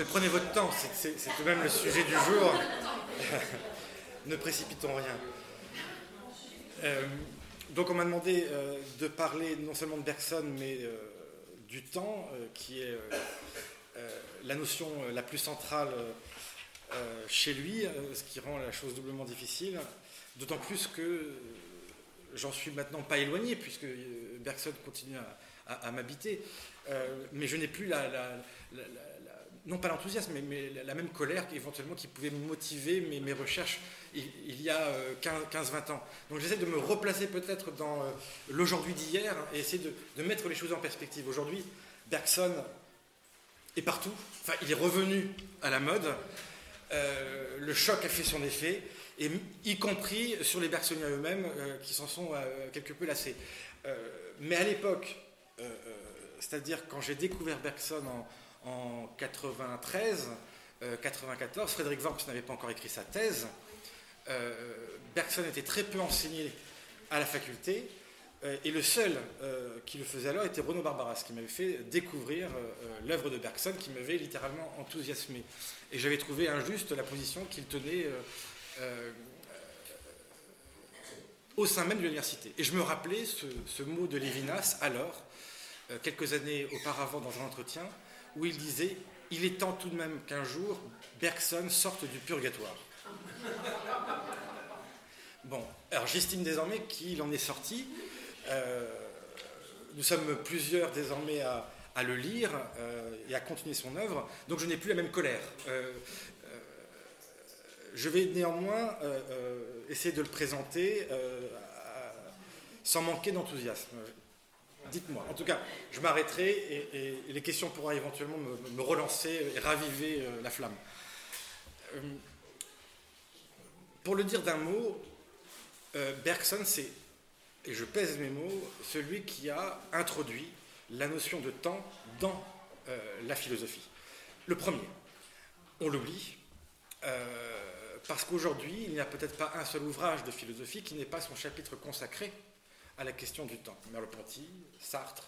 mais prenez votre temps, c'est tout de même le sujet du jour. ne précipitons rien. Euh, donc on m'a demandé euh, de parler non seulement de Bergson, mais euh, du temps, qui est la notion la plus centrale chez lui, ce qui rend la chose doublement difficile, d'autant plus que j'en suis maintenant pas éloigné, puisque Bergson continue à, m'habiter, mais je n'ai plus la non pas l'enthousiasme, mais, la même colère éventuellement qui pouvait motiver mes, recherches il, y a 15-20 euh, ans. Donc j'essaie de me replacer peut-être dans euh, l'aujourd'hui d'hier et essayer de, mettre les choses en perspective. Aujourd'hui, Bergson est partout, enfin il est revenu à la mode, euh, le choc a fait son effet, et y compris sur les Bergsoniens eux-mêmes qui s'en sont quelque peu lassés. mais à l'époque, c'est-à-dire quand j'ai découvert Bergson en en 93, 94, euh, Frédéric Worms n'avait pas encore écrit sa thèse. Euh, Bergson était très peu enseigné à la faculté. Euh, et le seul qui le faisait alors était Renaud Barbaras, qui m'avait fait découvrir l'œuvre de Bergson, qui m'avait littéralement enthousiasmé. Et j'avais trouvé injuste la position qu'il tenait au sein même de l'université. Et je me rappelais ce, ce mot de Lévinas alors, quelques années auparavant, dans un entretien, où il disait Il est temps tout de même qu'un jour, Bergson sorte du purgatoire. Bon, alors j'estime désormais qu'il en est sorti. Euh, nous sommes plusieurs désormais à, le lire euh, et à continuer son œuvre, donc je n'ai plus la même colère. Euh, je vais néanmoins essayer de le présenter sans manquer d'enthousiasme. Dites-moi. En tout cas, je m'arrêterai et, les questions pourront éventuellement me, relancer et raviver euh, la flamme. Euh, pour le dire d'un mot, euh, Bergson, c'est, et je pèse mes mots, celui qui a introduit la notion de temps dans la philosophie. Le premier, on l'oublie, parce qu'aujourd'hui, il n'y a peut-être pas un seul ouvrage de philosophie qui n'ait pas son chapitre consacré à la question du temps. Merleau-Ponty, Sartre,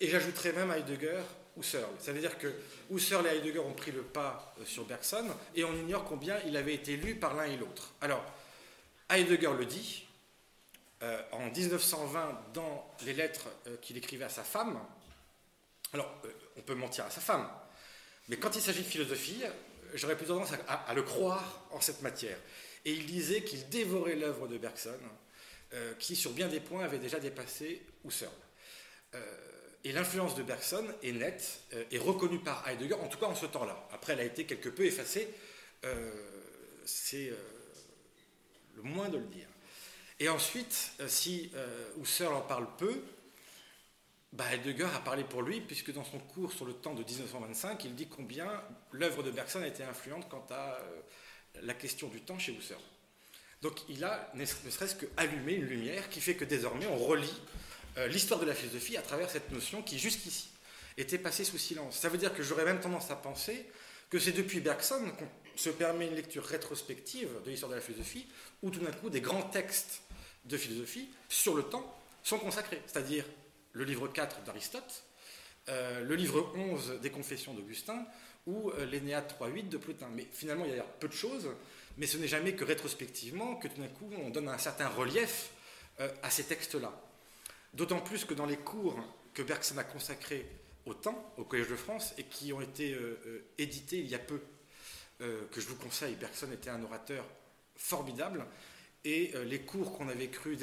et j'ajouterais même Heidegger ou Searle. Ça veut dire que Husserl et Heidegger ont pris le pas euh, sur Bergson, et on ignore combien il avait été lu par l'un et l'autre. Alors, Heidegger le dit, euh, en 1920, dans les lettres euh, qu'il écrivait à sa femme, alors, on peut mentir à sa femme, mais quand il s'agit de philosophie, j'aurais plus tendance à, le croire en cette matière. Et il disait qu'il dévorait l'œuvre de Bergson, euh, qui, sur bien des points, avait déjà dépassé Husserl. Euh, et l'influence de Bergson est nette, euh, et reconnue par Heidegger, en tout cas en ce temps-là. Après, elle a été quelque peu effacée, c'est le moins de le dire. Et ensuite, si Husserl en parle peu, bah, Heidegger a parlé pour lui, puisque dans son cours sur le temps de 1925, il dit combien l'œuvre de Bergson a été influente quant à la question du temps chez Husserl. Donc il a ne serait-ce qu'allumé une lumière qui fait que désormais on relit euh, l'histoire de la philosophie à travers cette notion qui jusqu'ici était passée sous silence. Ça veut dire que j'aurais même tendance à penser que c'est depuis Bergson qu'on se permet une lecture rétrospective de l'histoire de la philosophie, où tout d'un coup des grands textes de philosophie sur le temps sont consacrés, c'est-à-dire le livre 4 d'Aristote, euh, le livre 11 des Confessions d'Augustin ou euh, l'Énéade 3.8 de Plotin. Mais finalement, il y a peu de choses mais ce n'est jamais que rétrospectivement que tout d'un coup on donne un certain relief euh, à ces textes-là. D'autant plus que dans les cours que Bergson a consacrés au temps, au Collège de France, et qui ont été euh, euh, édités il y a peu, que je vous conseille, Bergson était un orateur formidable, et les cours qu'on avait cru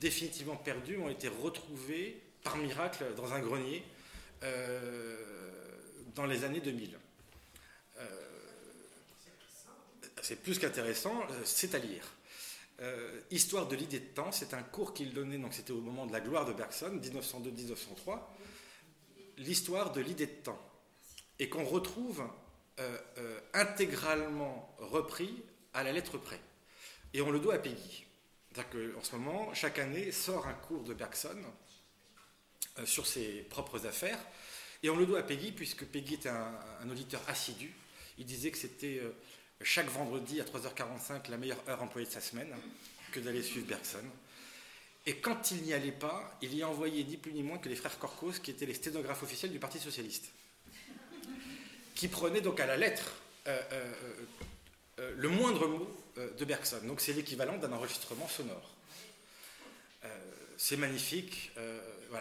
définitivement perdus ont été retrouvés par miracle dans un grenier dans les années 2000 c'est plus qu'intéressant, euh, c'est à lire. Euh, Histoire de l'idée de temps, c'est un cours qu'il donnait, donc c'était au moment de la gloire de Bergson, 1902-1903, l'histoire de l'idée de temps, et qu'on retrouve euh, intégralement repris à la lettre près. Et on le doit à Peggy. C'est-à-dire qu'en ce moment, chaque année sort un cours de Bergson sur ses propres affaires, et on le doit à Peggy, puisque Peggy un, un auditeur assidu. Il disait que c'était chaque vendredi à 3h45 la meilleure heure employée de sa semaine que d'aller suivre Bergson. Et quand il n'y allait pas, il y a envoyé ni plus ni moins que les frères Corcos, qui étaient les sténographes officiels du Parti Socialiste, qui prenait donc à la lettre le moindre mot de Bergson. Donc c'est l'équivalent d'un enregistrement sonore. c'est magnifique,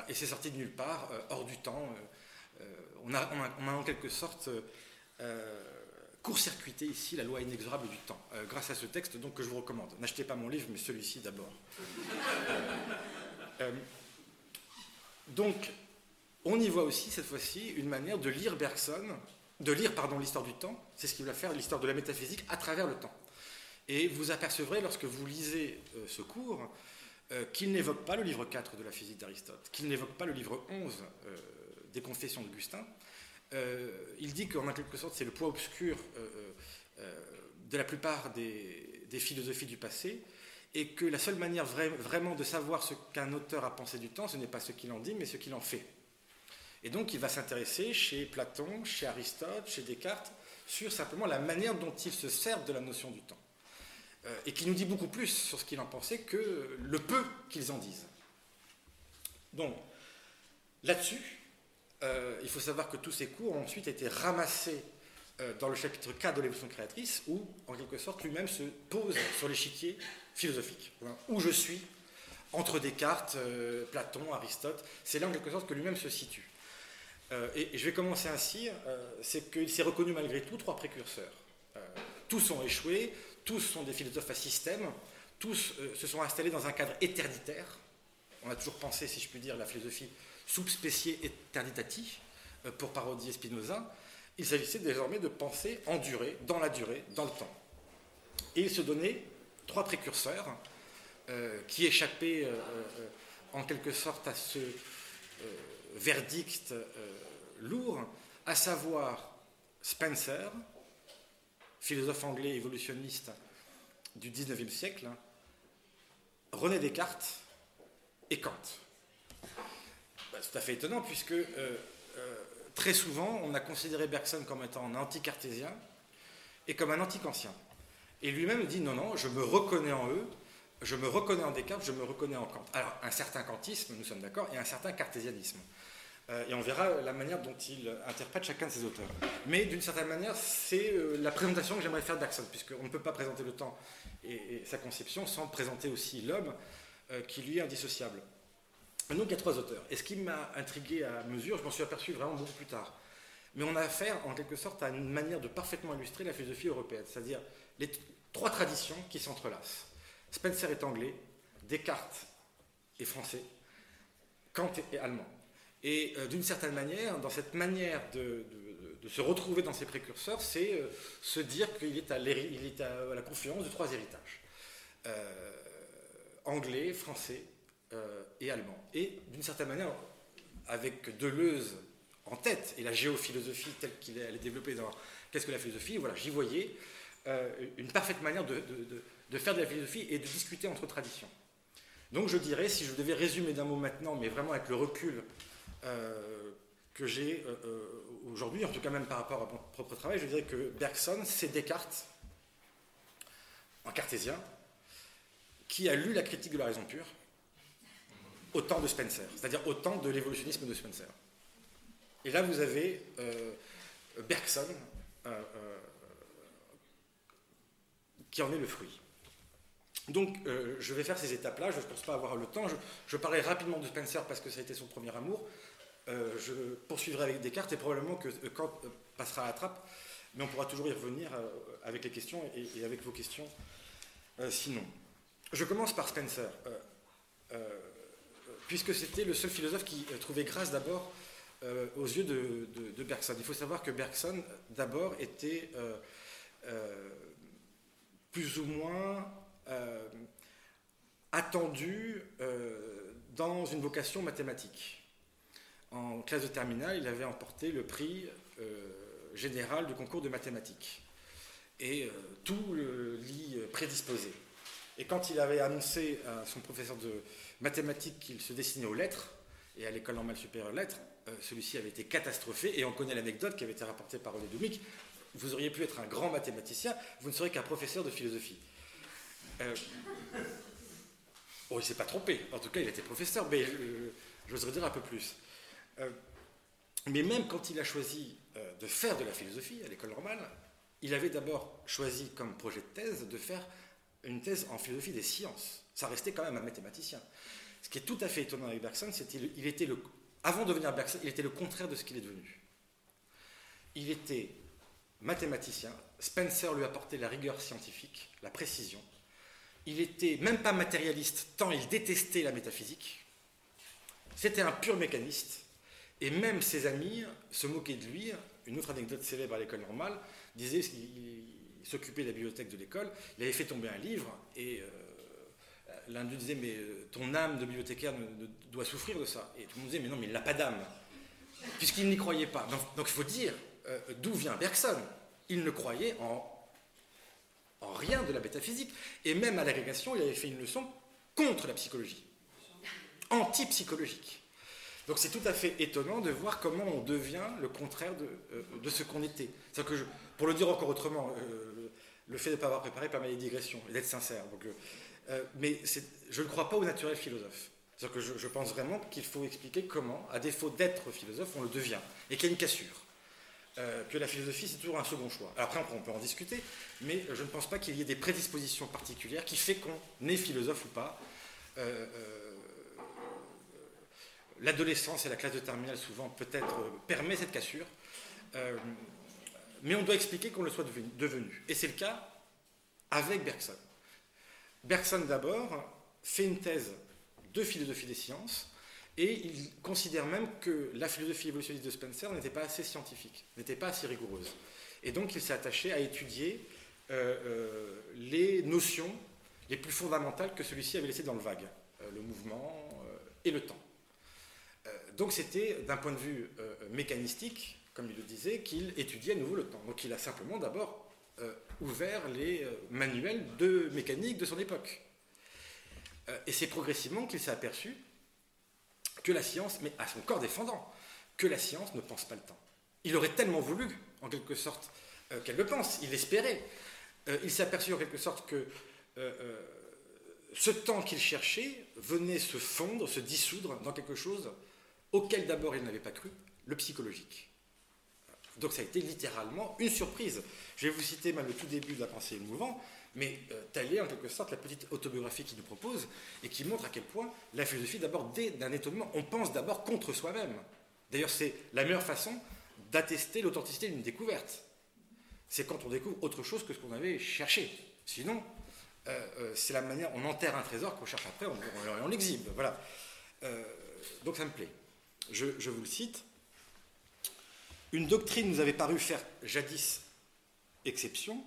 et c'est sorti de nulle part, hors du temps. On a, on, a, en quelque sorte court-circuiter ici la loi inexorable du temps, euh, grâce à ce texte donc, que je vous recommande. N'achetez pas mon livre, mais celui-ci d'abord. Euh, donc, on y voit aussi, cette fois-ci, une manière de lire Bergson, de lire pardon, l'histoire du temps, c'est ce qu'il va faire, l'histoire de la métaphysique, à travers le temps. Et vous apercevrez, lorsque vous lisez euh, ce cours, qu'il n'évoque pas le livre 4 de la physique d'Aristote, qu'il n'évoque pas le livre 11 des Confessions d'Augustin, euh, il dit qu'en quelque sorte, c'est le poids obscur euh, euh, de la plupart des, philosophies du passé, et que la seule manière vraiment de savoir ce qu'un auteur a pensé du temps, ce n'est pas ce qu'il en dit, mais ce qu'il en fait. Et donc il va s'intéresser chez Platon, chez Aristote, chez Descartes, sur simplement la manière dont ils se servent de la notion du temps. et qui nous dit beaucoup plus sur ce qu'il en pensait que le peu qu'ils en disent. Donc, là-dessus, euh, il faut savoir que tous ces cours ont ensuite été ramassés euh, dans le chapitre 4 de l'évolution créatrice, où, en quelque sorte, lui-même se pose sur l'échiquier philosophique, où je suis, entre Descartes, euh, Platon, Aristote. C'est là, en quelque sorte, que lui-même se situe. et, je vais commencer ainsi, c'est qu'il s'est reconnu malgré tout trois précurseurs. tous ont échoué, tous sont des philosophes à système, tous se sont installés dans un cadre éternitaire. On a toujours pensé, si je puis dire, la philosophie subspécié eternitati, euh, pour parodier Spinoza, il s'agissait désormais de penser en durée, dans la durée, dans le temps. Et il se donnait trois précurseurs euh, qui échappaient euh, en quelque sorte à ce verdict lourd, à savoir Spencer, philosophe anglais évolutionniste du XIXe siècle, René Descartes et Kant tout à fait étonnant, puisque euh, euh, très souvent, on a considéré Bergson comme étant un anti-cartésien et comme un anti-kantien. Et lui-même dit non, non, je me reconnais en eux, je me reconnais en Descartes, je me reconnais en Kant. Alors, un certain kantisme, nous sommes d'accord, et un certain cartésianisme. Euh, et on verra la manière dont il interprète chacun de ses auteurs. Mais d'une certaine manière, c'est la présentation que j'aimerais faire Bergson, puisqu'on ne peut pas présenter le temps et, sa conception sans présenter aussi l'homme qui lui est indissociable. Donc il y a trois auteurs. Et ce qui m'a intrigué à mesure, je m'en suis aperçu vraiment beaucoup plus tard. Mais on a affaire en quelque sorte à une manière de parfaitement illustrer la philosophie européenne, c'est-à-dire les trois traditions qui s'entrelacent. Spencer est anglais, Descartes est français, Kant est allemand. Et euh, d'une certaine manière, dans cette manière de, se retrouver dans ses précurseurs, c'est euh, se dire qu'il est, à, la confluence de trois héritages. Euh, anglais, français euh, et allemand. Et d'une certaine manière, avec Deleuze en tête et la géophilosophie telle qu'il est, développée dans Qu'est-ce que la philosophie? Voilà, j'y voyais euh, une parfaite manière de, de, faire de la philosophie et de discuter entre traditions. Donc je dirais, si je devais résumer d'un mot maintenant, mais vraiment avec le recul euh, que j'ai aujourd'hui, en tout cas même par rapport à mon propre travail, je dirais que Bergson, c'est Descartes, en cartésien, qui a lu la critique de la raison pure, au temps de Spencer, c'est-à-dire au temps de l'évolutionnisme de Spencer. Et là, vous avez euh, Bergson, euh, euh, qui en est le fruit. Donc, je vais faire ces étapes-là, je ne pense pas avoir le temps. Je, je, parlerai rapidement de Spencer parce que ça a été son premier amour. je poursuivrai avec Descartes et probablement que Kant passera à la trappe, mais on pourra toujours y revenir avec les questions et, avec vos questions sinon. Je commence par Spencer puisque c'était le seul philosophe qui euh, trouvait grâce d'abord euh, aux yeux de, Bergson. Il faut savoir que Bergson, d'abord, était euh, plus ou moins attendu dans une vocation mathématique. En classe de terminale, il avait emporté le prix général du concours de mathématiques. Et tout l'y prédisposait. Et quand il avait annoncé à son professeur de, mathématiques qu'il se destinait aux lettres, et à l'école normale supérieure lettres, euh, celui-ci avait été catastrophé, et on connaît l'anecdote qui avait été rapportée par René Doumic. Vous auriez pu être un grand mathématicien, vous ne serez qu'un professeur de philosophie. Euh, oh, il ne s'est pas trompé. En tout cas, il était professeur, mais euh, j'oserais dire un peu plus. Mais même quand il a choisi euh, de faire de la philosophie à l'école normale, il avait d'abord choisi comme projet de thèse de faire une thèse en philosophie des sciences. Ça restait quand même un mathématicien. Ce qui est tout à fait étonnant avec Bergson, c'est qu'il était le, avant de devenir Bergson, il était le contraire de ce qu'il est devenu. Il était mathématicien. Spencer lui apportait la rigueur scientifique, la précision. Il était même pas matérialiste, tant il détestait la métaphysique. C'était un pur mécaniste. Et même ses amis se moquaient de lui. Une autre anecdote célèbre à l'école normale disait qu'il s'occupait de la bibliothèque de l'école. Il avait fait tomber un livre et euh, l'un d'eux disait Mais euh, ton âme de bibliothécaire doit souffrir de ça. Et tout le monde disait Mais non, mais il n'a pas d'âme. Puisqu'il n'y croyait pas. Donc, il faut dire euh, d'où vient Bergson. Il ne croyait en, en rien de la métaphysique. Et même à l'agrégation, il avait fait une leçon contre la psychologie, anti-psychologique. Donc c'est tout à fait étonnant de voir comment on devient le contraire de, de ce qu'on était. Que pour le dire encore autrement, euh, le fait de ne pas avoir préparé permet les digressions et d'être sincère. Donc, euh, euh, mais je ne crois pas au naturel philosophe. cest que je, pense vraiment qu'il faut expliquer comment, à défaut d'être philosophe, on le devient, et qu'il y a une cassure. que la philosophie, c'est toujours un second choix. Alors après, on peut en discuter, mais je ne pense pas qu'il y ait des prédispositions particulières qui fait qu'on est philosophe ou pas. L'adolescence et la classe de terminale, souvent, peut-être, permet cette cassure mais on doit expliquer qu'on le soit devenu. Et c'est le cas avec Bergson. Bergson, d'abord, fait une thèse de philosophie des sciences, et il considère même que la philosophie évolutionniste de Spencer n'était pas assez scientifique, n'était pas assez rigoureuse. Et donc il s'est attaché à étudier euh, euh, les notions les plus fondamentales que celui-ci avait laissées dans le vague, euh, le mouvement et le temps. donc c'était, d'un point de vue mécanistique, comme il le disait, qu'il étudiait à nouveau le temps. Donc il a simplement d'abord euh, ouvert les euh, manuels de mécanique de son époque. Euh, et c'est progressivement qu'il s'est aperçu que la science, mais à son corps défendant, que la science ne pense pas le temps. Il aurait tellement voulu, en quelque sorte, qu'elle le pense, il l'espérait. il s'est aperçu en quelque sorte que ce temps qu'il cherchait venait se fondre, se dissoudre dans quelque chose auquel d'abord il n'avait pas cru, le psychologique. Donc ça a été littéralement une surprise. Je vais vous citer même le tout début de la pensée mouvant, mais euh, telle est en quelque sorte la petite autobiographie qu'il nous propose et qui montre à quel point la philosophie, d'abord, d'un étonnement, on pense d'abord contre soi-même. D'ailleurs, c'est la meilleure façon d'attester l'authenticité d'une découverte. C'est quand on découvre autre chose que ce qu'on avait cherché. Sinon, euh, euh, c'est la manière, on enterre un trésor qu'on cherche après, on, on, l'exhibe. Voilà. donc ça me plaît. je vous le cite. Une doctrine nous avait paru faire jadis exception,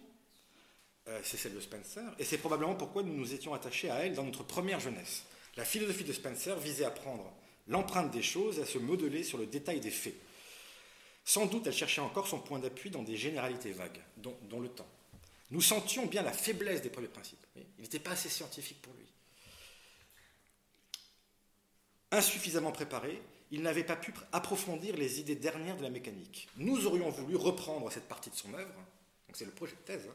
euh, c'est celle de Spencer, et c'est probablement pourquoi nous nous étions attachés à elle dans notre première jeunesse. La philosophie de Spencer visait à prendre l'empreinte des choses et à se modeler sur le détail des faits. Sans doute, elle cherchait encore son point d'appui dans des généralités vagues, dont, le temps. Nous sentions bien la faiblesse des premiers principes. Il n'était pas assez scientifique pour lui. Insuffisamment préparé, il n'avait pas pu approfondir les idées dernières de la mécanique. Nous aurions voulu reprendre cette partie de son œuvre, donc c'est le projet de thèse, hein,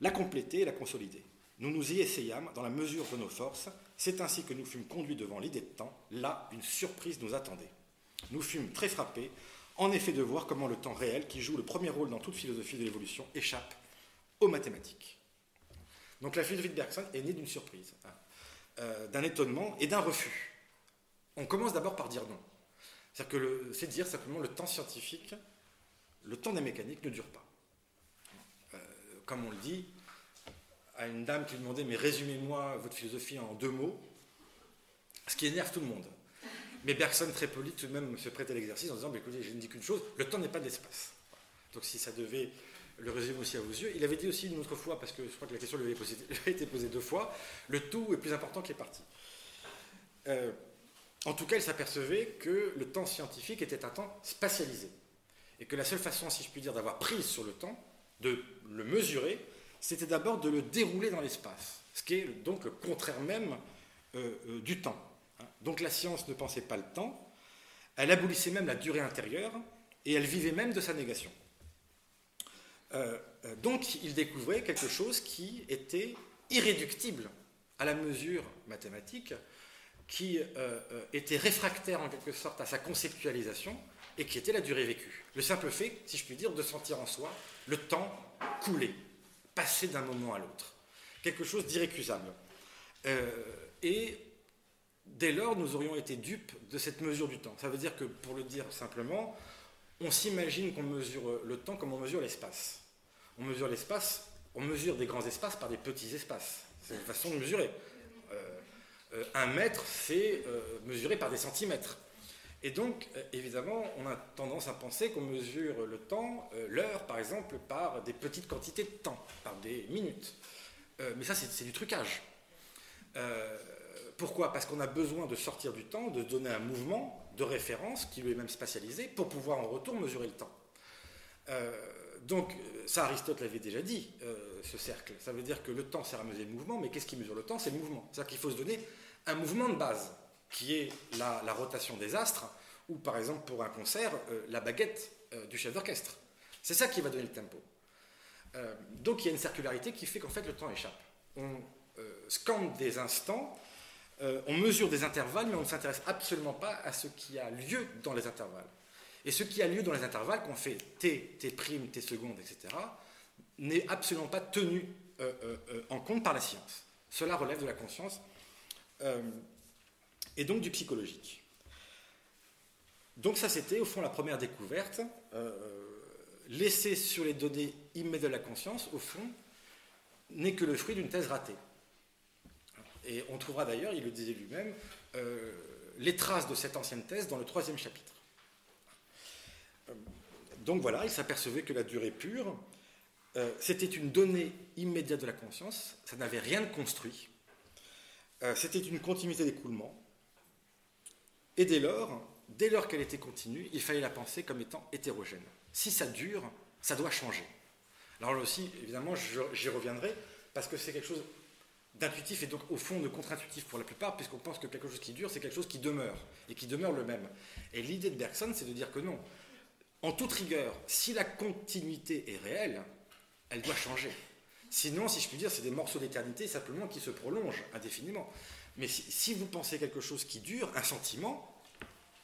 la compléter et la consolider. Nous nous y essayâmes dans la mesure de nos forces. C'est ainsi que nous fûmes conduits devant l'idée de temps. Là, une surprise nous attendait. Nous fûmes très frappés, en effet, de voir comment le temps réel, qui joue le premier rôle dans toute philosophie de l'évolution, échappe aux mathématiques. Donc la philosophie de Bergson est née d'une surprise, hein, euh, d'un étonnement et d'un refus. On commence d'abord par dire non. C'est-à-dire que c'est dire simplement le temps scientifique, le temps des mécaniques ne dure pas. Euh, comme on le dit, à une dame qui lui demandait Mais résumez-moi votre philosophie en deux mots, ce qui énerve tout le monde. Mais Bergson, très poli, tout de même se prête à l'exercice en disant Écoutez, je ne dis qu'une chose, le temps n'est pas de l'espace. Donc si ça devait le résumer aussi à vos yeux, il avait dit aussi une autre fois, parce que je crois que la question lui avait, été posée deux fois le tout est plus important que les parties. Euh, en tout cas, il s'apercevait que le temps scientifique était un temps spatialisé. Et que la seule façon, si je puis dire, d'avoir prise sur le temps, de le mesurer, c'était d'abord de le dérouler dans l'espace. Ce qui est donc contraire même euh, euh, du temps. Hein. Donc la science ne pensait pas le temps, elle abolissait même la durée intérieure, et elle vivait même de sa négation. Euh, donc il découvrait quelque chose qui était irréductible à la mesure mathématique, qui euh, euh, était réfractaire en quelque sorte à sa conceptualisation et qui était la durée vécue. Le simple fait, si je puis dire, de sentir en soi le temps couler, passer d'un moment à l'autre. Quelque chose d'irrécusable. Euh, et dès lors, nous aurions été dupes de cette mesure du temps. Ça veut dire que, pour le dire simplement, on s'imagine qu'on mesure le temps comme on mesure l'espace. On mesure l'espace, on mesure des grands espaces par des petits espaces. C'est une façon de mesurer. Euh, euh, un mètre, c'est mesuré par des centimètres. Et donc, évidemment, on a tendance à penser qu'on mesure le temps, l'heure par exemple, par des petites quantités de temps, par des minutes. mais ça, c'est du trucage. Euh, pourquoi? Parce qu'on a besoin de sortir du temps, de donner un mouvement de référence qui lui est même spatialisé pour pouvoir en retour mesurer le temps. Euh, donc, ça, Aristote l'avait déjà dit, euh, ce cercle. Ça veut dire que le temps sert à mesurer le mouvement, mais qu'est-ce qui mesure le temps? C'est le mouvement. C'est-à-dire qu'il faut se donner un mouvement de base, qui est la, rotation des astres, ou par exemple pour un concert, la baguette du chef d'orchestre. C'est ça qui va donner le tempo. donc il y a une circularité qui fait qu'en fait le temps échappe. On, euh, scande des instants, euh, on mesure des intervalles, mais on ne s'intéresse absolument pas à ce qui a lieu dans les intervalles. Et ce qui a lieu dans les intervalles, qu'on fait t, t', t secondes, etc., n'est absolument pas tenu euh, en compte par la science. Cela relève de la conscience et donc du psychologique. Donc ça, c'était au fond la première découverte. laisser sur les données immédiates de la conscience, au fond, n'est que le fruit d'une thèse ratée. Et on trouvera d'ailleurs, il le disait lui-même, euh, les traces de cette ancienne thèse dans le troisième chapitre. Euh, donc voilà, il s'apercevait que la durée pure, euh, c'était une donnée immédiate de la conscience, ça n'avait rien de construit, c'était une continuité d'écoulement, et dès lors, dès lors qu'elle était continue, il fallait la penser comme étant hétérogène. Si ça dure, ça doit changer. Alors là aussi, évidemment, j'y reviendrai, parce que c'est quelque chose d'intuitif et donc au fond de contre-intuitif pour la plupart, puisqu'on pense que quelque chose qui dure, c'est quelque chose qui demeure, et qui demeure le même. Et l'idée de Bergson, c'est de dire que non. En toute rigueur, si la continuité est réelle, elle doit changer. Sinon, si je puis dire, c'est des morceaux d'éternité simplement qui se prolongent indéfiniment. Mais si, vous pensez quelque chose qui dure, un sentiment,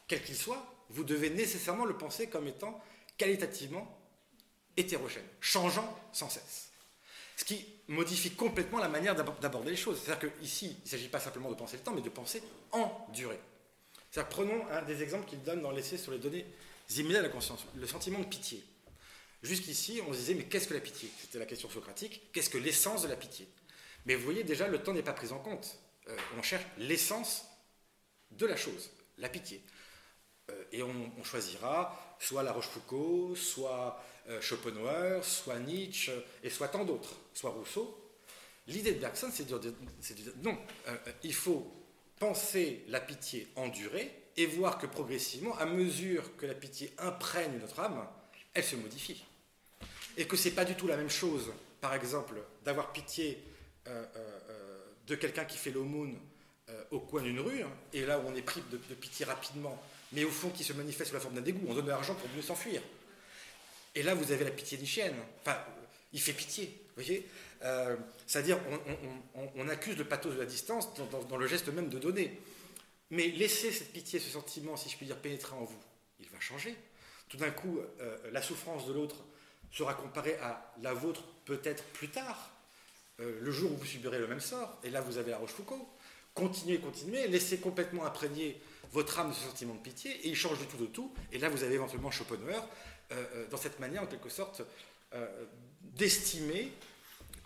quel qu'il soit, vous devez nécessairement le penser comme étant qualitativement hétérogène, changeant sans cesse. Ce qui modifie complètement la manière d'aborder les choses. C'est-à-dire qu'ici, il ne s'agit pas simplement de penser le temps, mais de penser en durée. Prenons un des exemples qu'il donne dans l'essai sur les données de la conscience, le sentiment de pitié. Jusqu'ici, on se disait, mais qu'est-ce que la pitié? C'était la question socratique. Qu'est-ce que l'essence de la pitié? Mais vous voyez, déjà, le temps n'est pas pris en compte. Euh, on cherche l'essence de la chose, la pitié. Euh, et on, choisira soit La Rochefoucauld, soit euh, Schopenhauer, soit Nietzsche, et soit tant d'autres, soit Rousseau. L'idée de Bergson, c'est de, dire non, euh, il faut penser la pitié en durée et voir que progressivement, à mesure que la pitié imprègne notre âme, elle se modifie. Et que ce n'est pas du tout la même chose, par exemple, d'avoir pitié de quelqu'un qui fait l'aumône au coin d'une rue, hein, et là où on est pris de, pitié rapidement, mais au fond qui se manifeste sous la forme d'un dégoût, on donne de l'argent pour mieux s'enfuir. Et là, vous avez la pitié chienne. Enfin, il fait pitié, vous voyez euh, C'est-à-dire, on, accuse le pathos de la distance dans, le geste même de donner. Mais laissez cette pitié, ce sentiment, si je puis dire, pénétrer en vous, il va changer. Tout d'un coup, euh, la souffrance de l'autre sera comparée à la vôtre peut-être plus tard, euh, le jour où vous subirez le même sort. Et là, vous avez la Rochefoucauld. Continuez, continuez, laissez complètement imprégner votre âme de ce sentiment de pitié, et il change du tout de tout. Et là, vous avez éventuellement Schopenhauer, euh, euh, dans cette manière, en quelque sorte, euh, d'estimer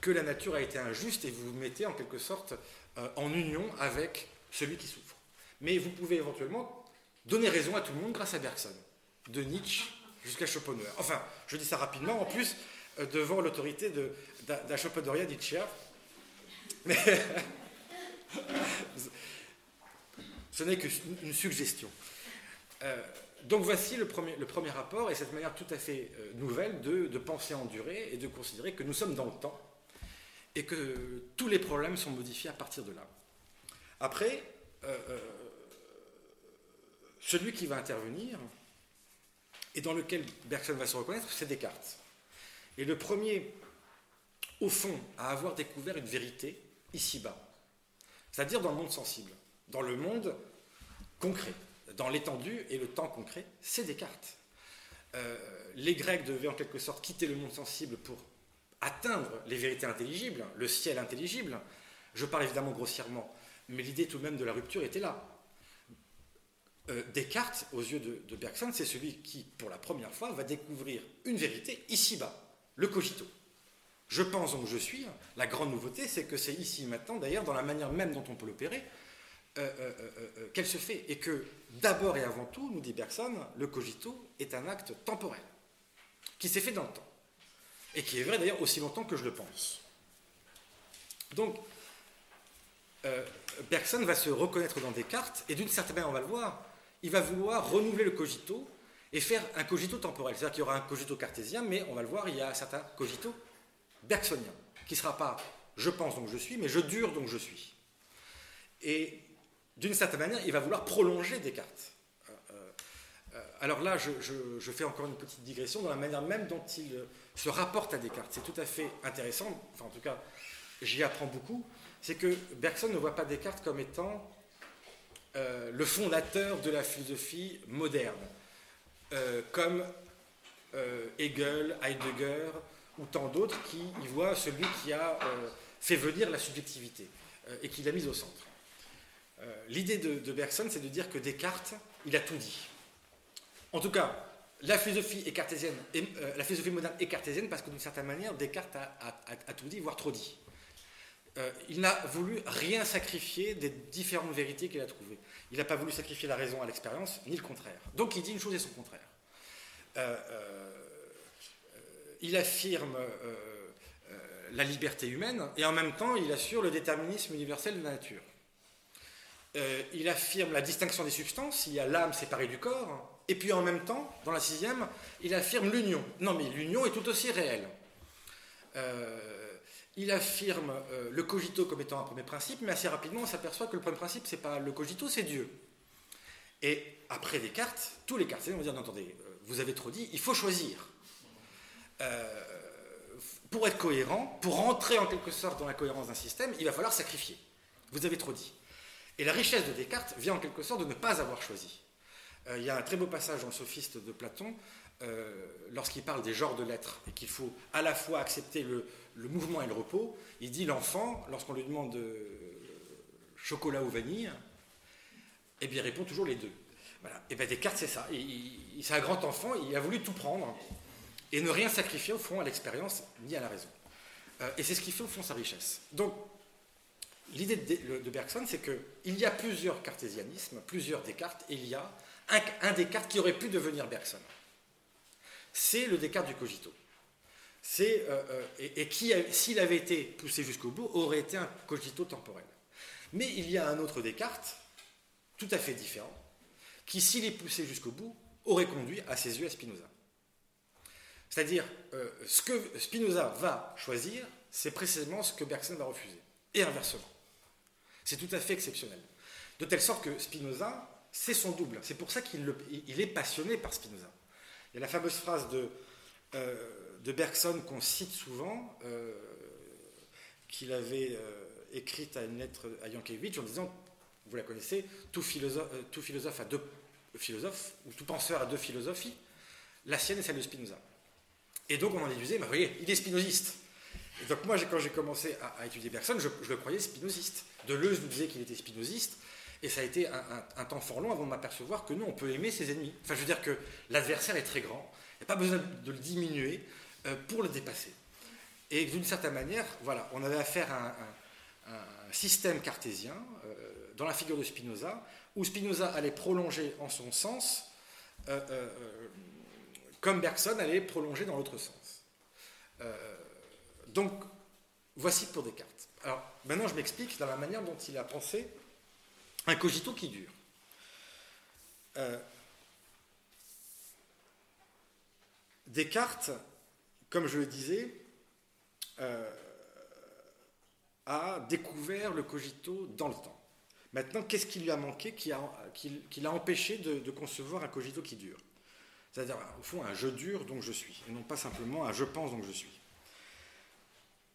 que la nature a été injuste et vous vous mettez en quelque sorte en union avec celui qui souffre. Mais vous pouvez éventuellement donner raison à tout le monde grâce à Bergson, de Nietzsche jusqu'à Schopenhauer. Enfin, je dis ça rapidement, en plus, devant l'autorité d'un Schopenhauerien Nietzsche. Mais ce n'est qu'une suggestion donc voici le premier, le premier, rapport et cette manière tout à fait euh, nouvelle de, penser en durée et de considérer que nous sommes dans le temps et que tous les problèmes sont modifiés à partir de là. Après, euh, euh, celui qui va intervenir et dans lequel Bergson va se reconnaître, c'est Descartes. Et le premier, au fond, à avoir découvert une vérité ici-bas, c'est-à-dire dans le monde sensible, dans le monde concret dans l'étendue et le temps concret, c'est Descartes. les Grecs devaient en quelque sorte quitter le monde sensible pour atteindre les vérités intelligibles, le ciel intelligible. Je parle évidemment grossièrement, mais l'idée tout de même de la rupture était là. Euh, Descartes, aux yeux de, Bergson, c'est celui qui, pour la première fois, va découvrir une vérité ici-bas, le cogito. Je pense donc je suis. La grande nouveauté, c'est que c'est ici maintenant, d'ailleurs, dans la manière même dont on peut l'opérer, euh, euh, qu'elle se fait. Et que d'abord et avant tout, nous dit Bergson, le cogito est un acte temporel, qui s'est fait dans le temps. Et qui est vrai d'ailleurs aussi longtemps que je le pense. Donc, Bergson va se reconnaître dans Descartes, et d'une certaine manière, on va le voir, il va vouloir renouveler le cogito et faire un cogito temporel. C'est-à-dire qu'il y aura un cogito cartésien, mais on va le voir, il y a un certain cogito bergsonien, qui ne sera pas je pense donc je suis, mais je dure donc je suis. Et d'une certaine manière, il va vouloir prolonger Descartes. Euh, euh, alors là, je, fais encore une petite digression dans la manière même dont il se rapporte à Descartes. C'est tout à fait intéressant, enfin en tout cas, j'y apprends beaucoup. C'est que Bergson ne voit pas Descartes comme étant euh, le fondateur de la philosophie moderne, euh, comme euh, Hegel, Heidegger ou tant d'autres qui y voient celui qui a fait venir la subjectivité et qui l'a mise au centre. L'idée de, Bergson, c'est de dire que Descartes, il a tout dit. En tout cas, la philosophie, la philosophie moderne est cartésienne parce que d'une certaine manière, Descartes a tout dit, voire trop dit. Euh, il n'a voulu rien sacrifier des différentes vérités qu'il a trouvées. Il n'a pas voulu sacrifier la raison à l'expérience, ni le contraire. Donc il dit une chose et son contraire. Euh, euh, il affirme la liberté humaine et en même temps il assure le déterminisme universel de la nature. il affirme la distinction des substances, il y a l'âme séparée du corps, et puis en même temps, dans la sixième, il affirme l'union. Non mais l'union est tout aussi réelle. Il affirme euh, le cogito comme étant un premier principe, mais assez rapidement on s'aperçoit que le premier principe, c'est pas le cogito, c'est Dieu. Et après Descartes, tous les cartésiens vont dire non, attendez, euh, vous avez trop dit, il faut choisir. Euh, pour être cohérent, pour rentrer en quelque sorte dans la cohérence d'un système, il va falloir sacrifier. Vous avez trop dit. Et la richesse de Descartes vient en quelque sorte de ne pas avoir choisi. il y a un très beau passage dans le Sophiste de Platon, lorsqu'il parle des genres de lettres, et qu'il faut à la fois accepter le, le mouvement et le repos, il dit l'enfant, lorsqu'on lui demande chocolat ou vanille, eh bien, il répond toujours les deux. Voilà. Et bien Descartes, c'est ça. C'est un grand enfant, il a voulu tout prendre et ne rien sacrifier au fond à l'expérience ni à la raison. Euh, et c'est ce qui fait au fond sa richesse. Donc, l'idée de, Bergson, c'est qu'il y a plusieurs cartésianismes, plusieurs Descartes, et il y a un Descartes qui aurait pu devenir Bergson. C'est le Descartes du cogito euh, euh, et, qui, s'il avait été poussé jusqu'au bout, aurait été un cogito temporel. Mais il y a un autre Descartes, tout à fait différent, qui, s'il est poussé jusqu'au bout, aurait conduit à ses yeux à Spinoza. C'est-à-dire, euh, ce que Spinoza va choisir, c'est précisément ce que Bergson va refuser, et inversement. C'est tout à fait exceptionnel. De telle sorte que Spinoza, c'est son double. C'est pour ça qu'il est passionné par Spinoza. Il y a la fameuse phrase de de Bergson qu'on cite souvent, euh, qu'il avait euh, écrite à une lettre à Yankelevitch en disant, vous la connaissez, tout philosophe, euh, a deux philosophes, ou tout penseur a deux philosophies, la sienne et celle de Spinoza. Et donc on en déduisait, bah, vous voyez, il est spinoziste. Et donc moi, quand j'ai commencé à, étudier Bergson, je, le croyais spinoziste. Deleuze nous disait qu'il était spinoziste, et ça a été un, un temps fort long avant de m'apercevoir que non, on peut aimer ses ennemis. Enfin, je veux dire que l'adversaire est très grand, il n'y a pas besoin de le diminuer, pour le dépasser. Et d'une certaine manière, voilà, on avait affaire à un, système cartésien euh, dans la figure de Spinoza, où Spinoza allait prolonger en son sens, euh, comme Bergson allait prolonger dans l'autre sens. donc, voici pour Descartes. Alors, maintenant, je m'explique dans la manière dont il a pensé un cogito qui dure. Descartes comme je le disais, euh, a découvert le cogito dans le temps. Maintenant, qu'est-ce qui lui a manqué, qui, l'a empêché de, concevoir un cogito qui dure? C'est-à-dire, au fond, un je dure donc je suis, et non pas simplement un je pense donc je suis.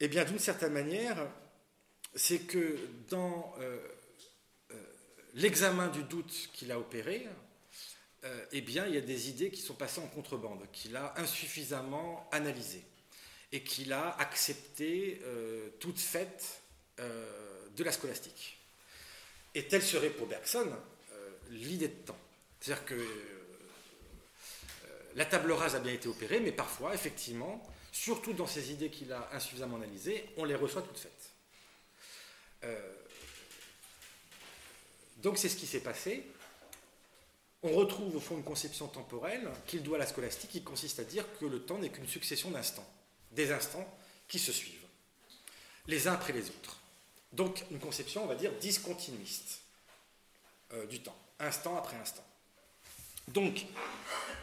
Eh bien, d'une certaine manière, c'est que dans euh, euh, l'examen du doute qu'il a opéré, eh bien, il y a des idées qui sont passées en contrebande, qu'il a insuffisamment analysées et qu'il a accepté toute faite de la scolastique. Et telle serait pour Bergson l'idée de temps. C'est-à-dire que la table rase a bien été opérée, mais parfois, effectivement, surtout dans ces idées qu'il a insuffisamment analysées, on les reçoit toutes faites. Euh, donc c'est ce qui s'est passé. On retrouve au fond une conception temporelle qu'il doit à la scolastique, qui consiste à dire que le temps n'est qu'une succession d'instants, des instants qui se suivent, les uns après les autres. Donc une conception, on va dire, discontinuiste euh, du temps, instant après instant. Donc,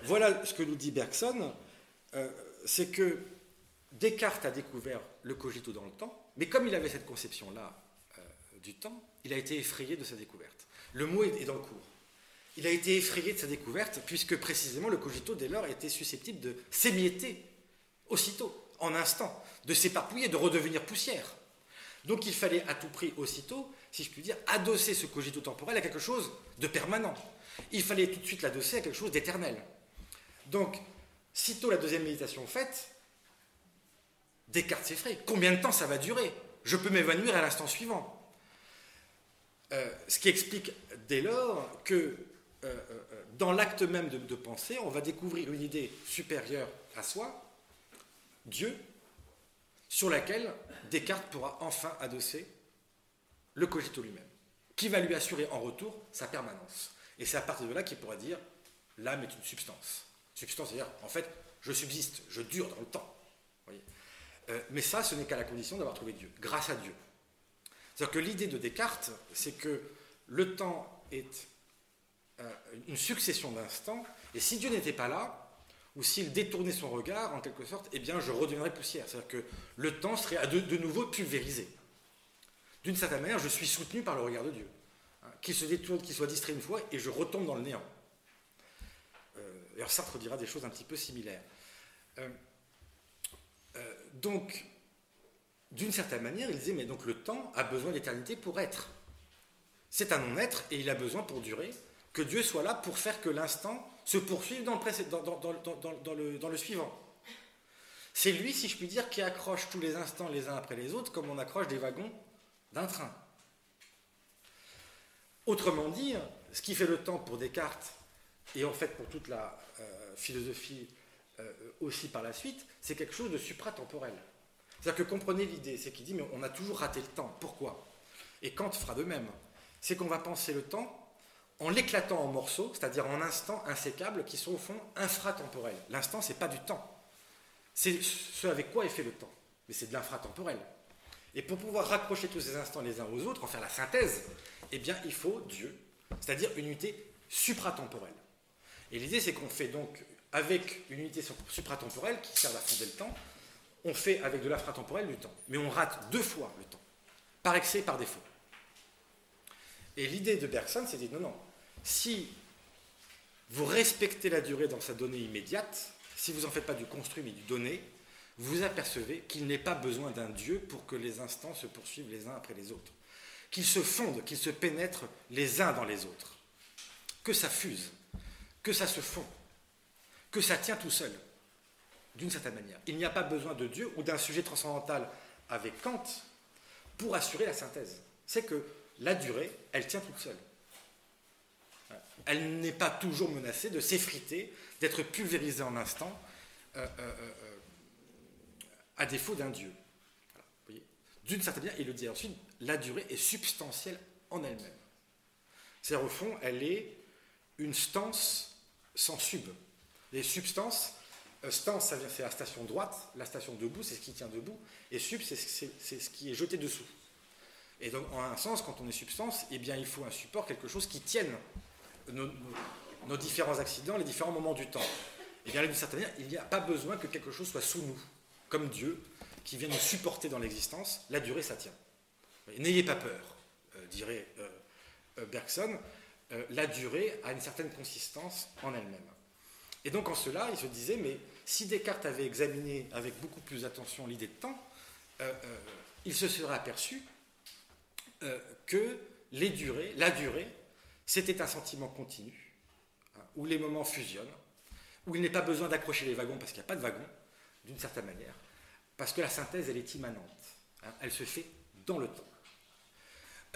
voilà ce que nous dit Bergson, euh, c'est que Descartes a découvert le cogito dans le temps, mais comme il avait cette conception-là euh, du temps, il a été effrayé de sa découverte. Le mot est, dans le cours. Il a été effrayé de sa découverte, puisque précisément le cogito, dès lors, était susceptible de s'émietter aussitôt, en instant, de s'éparpiller, de redevenir poussière. Donc il fallait à tout prix aussitôt, si je puis dire, adosser ce cogito temporel à quelque chose de permanent. Il fallait tout de suite l'adosser à quelque chose d'éternel. Donc, sitôt la deuxième méditation faite, Descartes s'effraie. Combien de temps ça va durer? Je peux m'évanouir à l'instant suivant. Euh, ce qui explique dès lors que euh, euh, dans l'acte même de, penser, on va découvrir une idée supérieure à soi, Dieu, sur laquelle Descartes pourra enfin adosser le cogito lui-même, qui va lui assurer en retour sa permanence. Et c'est à partir de là qu'il pourra dire l'âme est une substance. Substance, c'est-à-dire, en fait, je subsiste, je dure dans le temps. Euh, mais ça, ce n'est qu'à la condition d'avoir trouvé Dieu, grâce à Dieu. C'est-à-dire que l'idée de Descartes, c'est que le temps est une succession d'instants, et si Dieu n'était pas là, ou s'il détournait son regard, en quelque sorte, eh bien, je redeviendrais poussière. C'est-à-dire que le temps serait de, de nouveau pulvérisé. D'une certaine manière, je suis soutenu par le regard de Dieu. Hein, qu'il se détourne, qu'il soit distrait une fois, et je retombe dans le néant. D'ailleurs, Sartre dira des choses un petit peu similaires. Euh, euh, donc, d'une certaine manière, il disait, mais donc le temps a besoin d'éternité pour être. C'est un non-être et il a besoin pour durer que Dieu soit là pour faire que l'instant se poursuive dans le, suivant. C'est lui, si je puis dire, qui accroche tous les instants les uns après les autres, comme on accroche des wagons d'un train. Autrement dit, ce qui fait le temps pour Descartes, et en fait pour toute la euh, philosophie euh, aussi par la suite, c'est quelque chose de supratemporel. C'est-à-dire que comprenez l'idée, c'est qu'il dit, mais on a toujours raté le temps. Pourquoi? Et Kant fera de même. C'est qu'on va penser le temps en l'éclatant en morceaux, c'est-à-dire en instants insécables qui sont au fond infratemporels. L'instant, c'est pas du temps. C'est ce avec quoi est fait le temps. Mais c'est de l'infratemporel. Et pour pouvoir raccrocher tous ces instants les uns aux autres, en faire la synthèse, eh bien, il faut Dieu, c'est-à-dire une unité supratemporelle. Et l'idée, c'est qu'on fait donc, avec une unité supratemporelle qui sert à fonder le temps, on fait avec de l'infratemporel du temps. Mais on rate deux fois le temps, par excès et par défaut. Et l'idée de Bergson, c'est de dire non, non, si vous respectez la durée dans sa donnée immédiate, si vous n'en faites pas du construit mais du donné, vous apercevez qu'il n'est pas besoin d'un Dieu pour que les instants se poursuivent les uns après les autres, qu'ils se fondent, qu'ils se pénètrent les uns dans les autres, que ça fuse, que ça se fond, que ça tient tout seul, d'une certaine manière. Il n'y a pas besoin de Dieu ou d'un sujet transcendantal avec Kant pour assurer la synthèse. C'est que la durée, elle tient toute seule. Elle n'est pas toujours menacée de s'effriter, d'être pulvérisée en instant, euh, euh, euh, à défaut d'un Dieu. D'une certaine manière, il le dit ensuite, la durée est substantielle en elle-même. C'est-à-dire, au fond, elle est une stance sans sub. Les substances, stance, ça vient, c'est la station droite, la station debout, c'est ce qui tient debout, et sub, c'est ce qui est jeté dessous. Et donc, en un sens, quand on est substance, eh bien, il faut un support, quelque chose qui tienne nos, différents accidents, les différents moments du temps. Et bien, d'une certaine manière, il n'y a pas besoin que quelque chose soit sous nous, comme Dieu, qui vient nous supporter dans l'existence. La durée, ça tient. N'ayez pas peur, euh, dirait euh, Bergson. Euh, la durée a une certaine consistance en elle-même. Et donc en cela, il se disait, mais si Descartes avait examiné avec beaucoup plus d'attention l'idée de temps, il se serait aperçu que les durées, la durée, c'était un sentiment continu, hein, où les moments fusionnent, où il n'est pas besoin d'accrocher les wagons parce qu'il n'y a pas de wagons, d'une certaine manière, parce que la synthèse, elle est immanente. Hein, elle se fait dans le temps.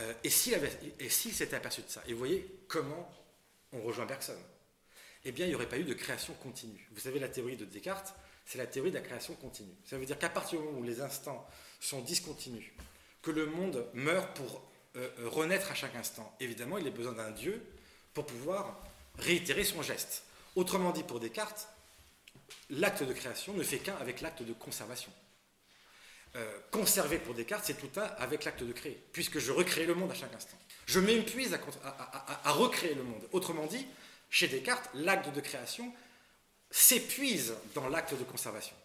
Euh, et s'il s'était aperçu de ça, et vous voyez comment on rejoint Bergson, eh bien, il n'y aurait pas eu de création continue. Vous savez, la théorie de Descartes, c'est la théorie de la création continue. Ça veut dire qu'à partir du moment où les instants sont discontinus, que le monde meurt pour euh, euh, renaître à chaque instant, évidemment, il a besoin d'un Dieu pour pouvoir réitérer son geste. Autrement dit, pour Descartes, l'acte de création ne fait qu'un avec l'acte de conservation. Euh, conserver pour Descartes, c'est tout un avec l'acte de créer, puisque je recrée le monde à chaque instant. Je m'épuise à, recréer le monde. Autrement dit, chez Descartes, l'acte de création s'épuise dans l'acte de conservation.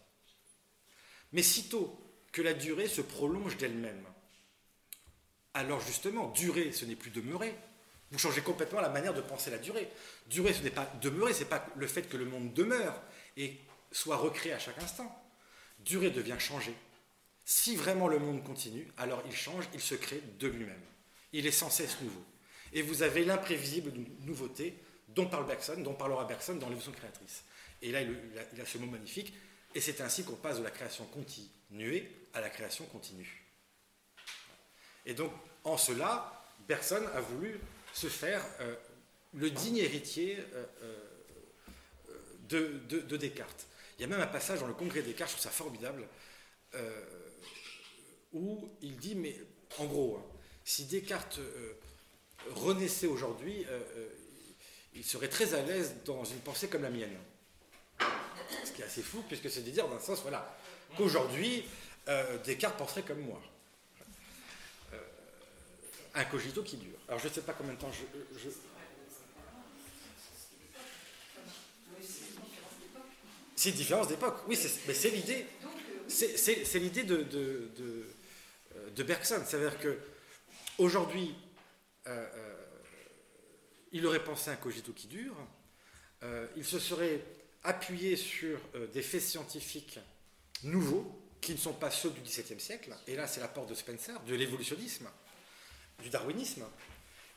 Mais sitôt que la durée se prolonge d'elle-même, alors justement, durer, ce n'est plus demeurer. Vous changez complètement la manière de penser la durée. Durer, ce n'est pas demeurer, ce n'est pas le fait que le monde demeure et soit recréé à chaque instant. Durer devient changer. Si vraiment le monde continue, alors il change, il se crée de lui-même. Il est sans cesse nouveau. Et vous avez l'imprévisible nouveauté dont parle Bergson, dont parlera Bergson dans l'évolution créatrice. Et là, il a, ce mot magnifique, et c'est ainsi qu'on passe de la création continuée à la création continue. Et donc, en cela, Bergson a voulu se faire euh, le digne héritier euh, euh, de, Descartes. Il y a même un passage dans le Congrès Descartes, je trouve ça formidable, où il dit, mais en gros, hein, si Descartes renaissait aujourd'hui, il serait très à l'aise dans une pensée comme la mienne. Ce qui est assez fou, puisque c'est de dire, dans un sens, voilà, qu'aujourd'hui, Descartes penserait comme moi. Un cogito qui dure. Alors je ne sais pas combien de temps je... C'est une différence d'époque, oui, mais c'est l'idée. C'est l'idée de, de Bergson. C'est-à-dire que aujourd'hui, euh, euh, il aurait pensé un cogito qui dure, euh, il se serait appuyé sur des faits scientifiques nouveaux qui ne sont pas ceux du XVIIe siècle, et là c'est l'apport de Spencer, de l'évolutionnisme, du darwinisme,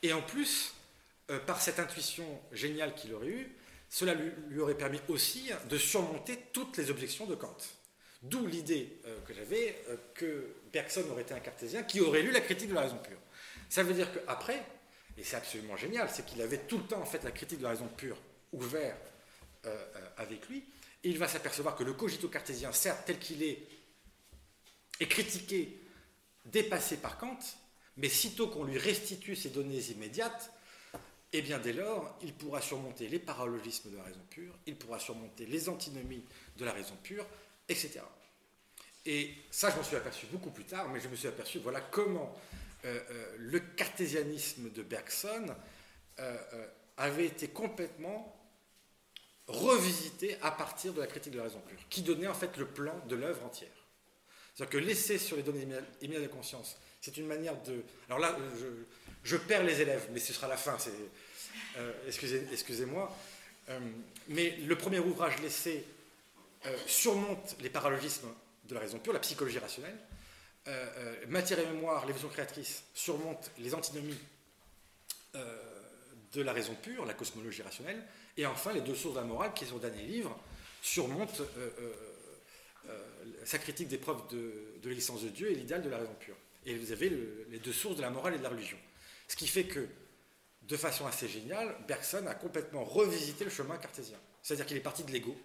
et en plus, par cette intuition géniale qu'il aurait eue, cela lui, aurait permis aussi de surmonter toutes les objections de Kant. D'où l'idée que j'avais que Bergson aurait été un cartésien qui aurait lu la critique de la raison pure. Ça veut dire qu'après, et c'est absolument génial, c'est qu'il avait tout le temps en fait la critique de la raison pure ouvert euh, euh, avec lui, et il va s'apercevoir que le cogito cartésien, certes tel qu'il est, est critiqué, dépassé par Kant, mais sitôt qu'on lui restitue ces données immédiates, et eh bien dès lors, il pourra surmonter les paralogismes de la raison pure, il pourra surmonter les antinomies de la raison pure, etc. Et ça, je m'en suis aperçu beaucoup plus tard, mais je me suis aperçu, voilà comment euh, euh, le cartésianisme de Bergson euh, avait été complètement revisité à partir de la critique de la raison pure, qui donnait en fait le plan de l'œuvre entière. C'est-à-dire que l'essai sur les données immédiates de conscience, c'est une manière de... Alors là, je, perds les élèves, mais ce sera la fin, excusez-moi. mais le premier ouvrage, l'essai, surmonte les paralogismes de la raison pure, la psychologie rationnelle. Euh, euh, matière et mémoire, l'évolution créatrice, surmonte les antinomies euh, de la raison pure, la cosmologie rationnelle. Et enfin, les deux sources de la morale, qui sont le dernier livre, surmontent sa critique des preuves de, l'existence de Dieu et l'idéal de la raison pure. Et vous avez les deux sources de la morale et de la religion. Ce qui fait que, de façon assez géniale, Bergson a complètement revisité le chemin cartésien. C'est-à-dire qu'il est parti de l'ego,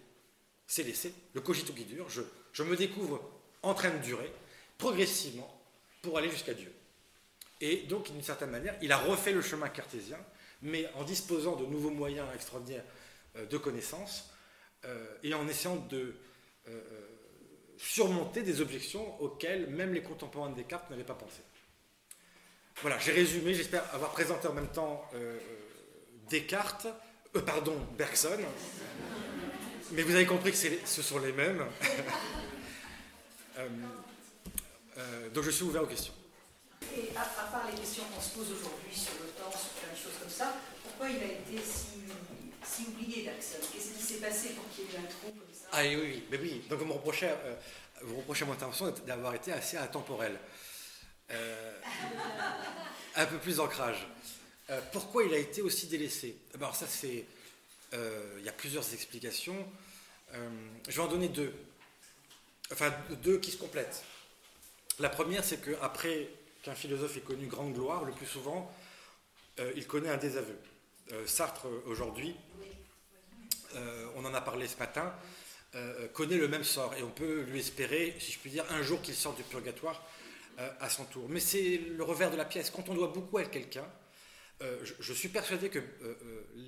c'est laissé, le cogito qui dure, je, me découvre en train de durer, progressivement, pour aller jusqu'à Dieu. Et donc, d'une certaine manière, il a refait le chemin cartésien, mais en disposant de nouveaux moyens extraordinaires euh, de connaissance euh, et en essayant de euh, surmonter des objections auxquelles même les contemporains de Descartes n'avaient pas pensé. Voilà, j'ai résumé, j'espère avoir présenté en même temps Descartes, pardon, Bergson, mais vous avez compris que ce sont les mêmes. Euh, euh, donc je suis ouvert aux questions. Et à, part les questions qu'on se pose aujourd'hui sur le temps, sur plein de choses comme ça, pourquoi il a été si, oublié Bergson Qu'est-ce qui s'est passé pour qu'il y ait eu un trou comme ça? Ah oui, oui, mais oui. Donc vous me reprochez, euh, vous reprochez à mon intervention d'avoir été assez intemporel. un peu plus d'ancrage. pourquoi il a été aussi délaissé? Alors ça c'est il y a plusieurs explications. je vais en donner deux. Enfin, deux qui se complètent. La première, c'est qu'après qu'un philosophe ait connu grande gloire, le plus souvent, il connaît un désaveu. Sartre, aujourd'hui, on en a parlé ce matin, connaît le même sort et on peut lui espérer, si je puis dire, un jour qu'il sorte du purgatoire euh, à son tour. Mais c'est le revers de la pièce. Quand on doit beaucoup à quelqu'un, euh, je, suis persuadé que euh,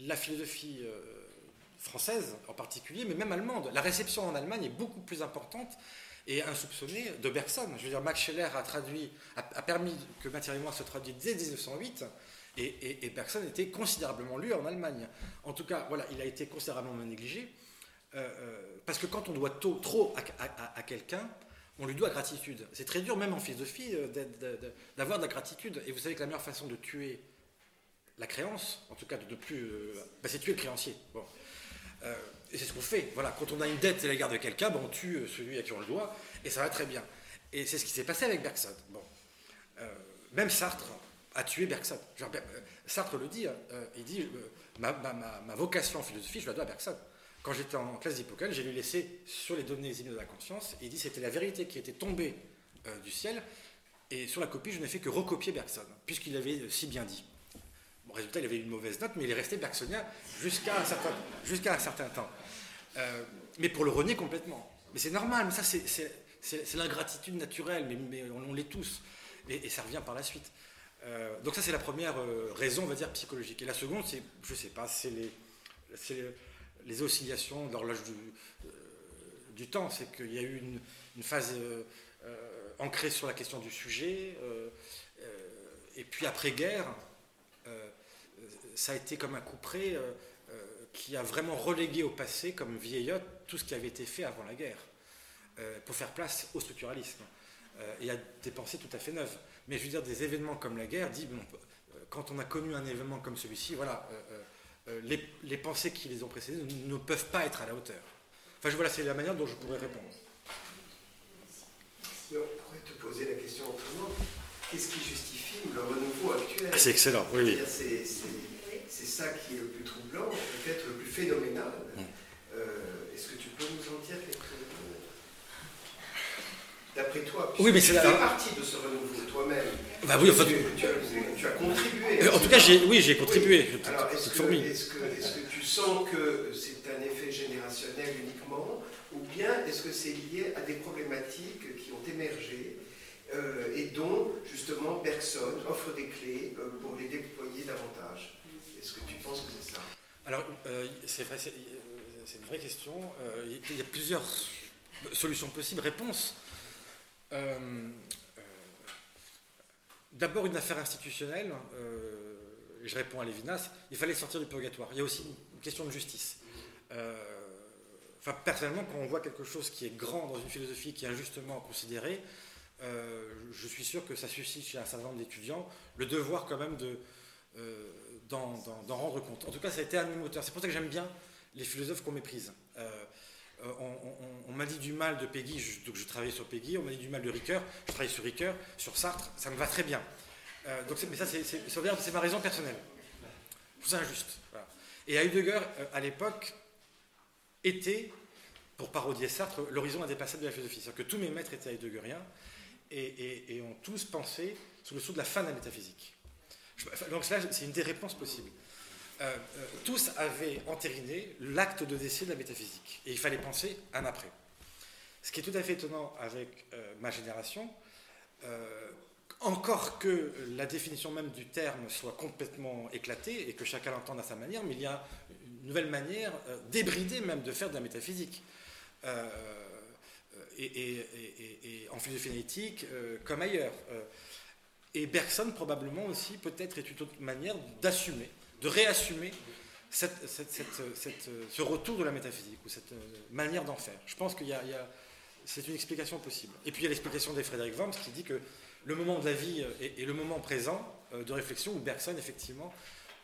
la philosophie française en particulier, mais même allemande, la réception en Allemagne est beaucoup plus importante et insoupçonnée de Bergson. Je veux dire, Max Scheller a, traduit, a, permis que Matière et Mémoire se traduise dès 1908. Et, Bergson était considérablement lu en Allemagne. En tout cas, voilà, il a été considérablement négligé. Parce que quand on doit trop à quelqu'un, on lui doit gratitude. C'est très dur, même en philosophie, euh, d'avoir de la gratitude. Et vous savez que la meilleure façon de tuer la créance, en tout cas de ne plus. Euh, bah, c'est tuer le créancier. Bon. Euh, et c'est ce qu'on fait. Voilà, quand on a une dette et la garde de quelqu'un, bah, on tue celui à qui on le doit, et ça va très bien. Et c'est ce qui s'est passé avec Bergson. Bon. même Sartre a tué Bergson. Sartre le dit, hein, il dit ma, ma, vocation en philosophie, je la dois à Bergson. Quand j'étais en classe d'Hippocrate, j'ai lui laissé sur les données des de la conscience, et il dit c'était la vérité qui était tombée euh, du ciel, et sur la copie, je n'ai fait que recopier Bergson, puisqu'il avait si bien dit. Bon, résultat, il avait une mauvaise note, mais il est resté bergsonien jusqu'à un, certain, un certain temps. Euh, mais pour le renier complètement. Mais c'est normal, mais ça, c'est, l'ingratitude naturelle, mais, on, l'est tous. Et, ça revient par la suite. Euh, donc ça, c'est la première raison, on va dire, psychologique. Et la seconde, c'est, je ne sais pas, c'est les, les oscillations d'horloge du, euh, du temps. C'est qu'il y a eu une, phase euh, euh, ancrée sur la question du sujet, et puis après-guerre, ça a été comme un coup près qui a vraiment relégué au passé, comme vieillotte, tout ce qui avait été fait avant la guerre, pour faire place au structuralisme, et à des pensées tout à fait neuves. Mais je veux dire, des événements comme la guerre, dit, quand on a connu un événement comme celui-ci, voilà, euh, les, pensées qui les ont précédées ne, peuvent pas être à la hauteur. Enfin, voilà, c'est la manière dont je pourrais répondre. On pourrait te poser la question autrement. Qu'est-ce qui justifie le renouveau actuel C'est excellent, oui. C'est ça qui est le plus troublant, peut-être le plus phénoménal. Mm. Euh, est-ce que tu peux nous en dire quelque chose D'après toi, oui, mais tu fais partie de ce renouveau toi-même. Bah oui, tu, as, contribué. Euh, en tout cas, oui, j'ai contribué. Alors, est-ce que, tu sens que c'est un effet générationnel uniquement, ou bien est-ce que c'est lié à des problématiques qui ont émergé euh, et dont, justement, personne offre des clés euh, pour les déployer davantage? Est-ce que tu penses que c'est ça? Alors, c'est vrai, c'est une vraie question. il y a plusieurs solutions possibles, réponses. D'abord, une affaire institutionnelle, euh, je réponds à Lévinas, il fallait sortir du purgatoire. Il y a aussi une question de justice. Euh, enfin, personnellement, quand on voit quelque chose qui est grand dans une philosophie qui est injustement considérée, euh, je suis sûr que ça suscite chez un certain nombre d'étudiants le devoir quand même de, d'en, rendre compte. En tout cas, ça a été un moteurs. C'est pour ça que j'aime bien les philosophes qu'on méprise. On, m'a dit du mal de Peggy, donc je travaillais sur Peggy, on m'a dit du mal de Ricoeur, je travaille sur Ricoeur, sur Sartre, ça me va très bien. Euh, donc mais ça, c'est ma raison personnelle. C'est injuste. Et Heidegger, euh, à l'époque, était, pour parodier Sartre, l'horizon indépassable de la philosophie. C'est-à-dire que tous mes maîtres étaient heideggeriens et, ont tous pensé sous le sceau de la fin de la métaphysique. donc là, c'est une des réponses possibles. Euh, tous avaient entériné l'acte de décès de la métaphysique. Et il fallait penser un après. Ce qui est tout à fait étonnant avec ma génération, encore que la définition même du terme soit complètement éclatée et que chacun l'entende à sa manière, mais il y a une nouvelle manière, euh, débridée même, de faire de la métaphysique. Euh, et, en euh, comme ailleurs. et Bergson, probablement aussi, peut-être est une autre manière d'assumer, de réassumer ce retour de la métaphysique, ou cette manière d'en faire. Je pense qu'il y a, c'est une explication possible. Et puis il y a l'explication des Frédéric Worms qui dit que le moment de la vie est, le moment présent euh, de réflexion où Bergson, effectivement,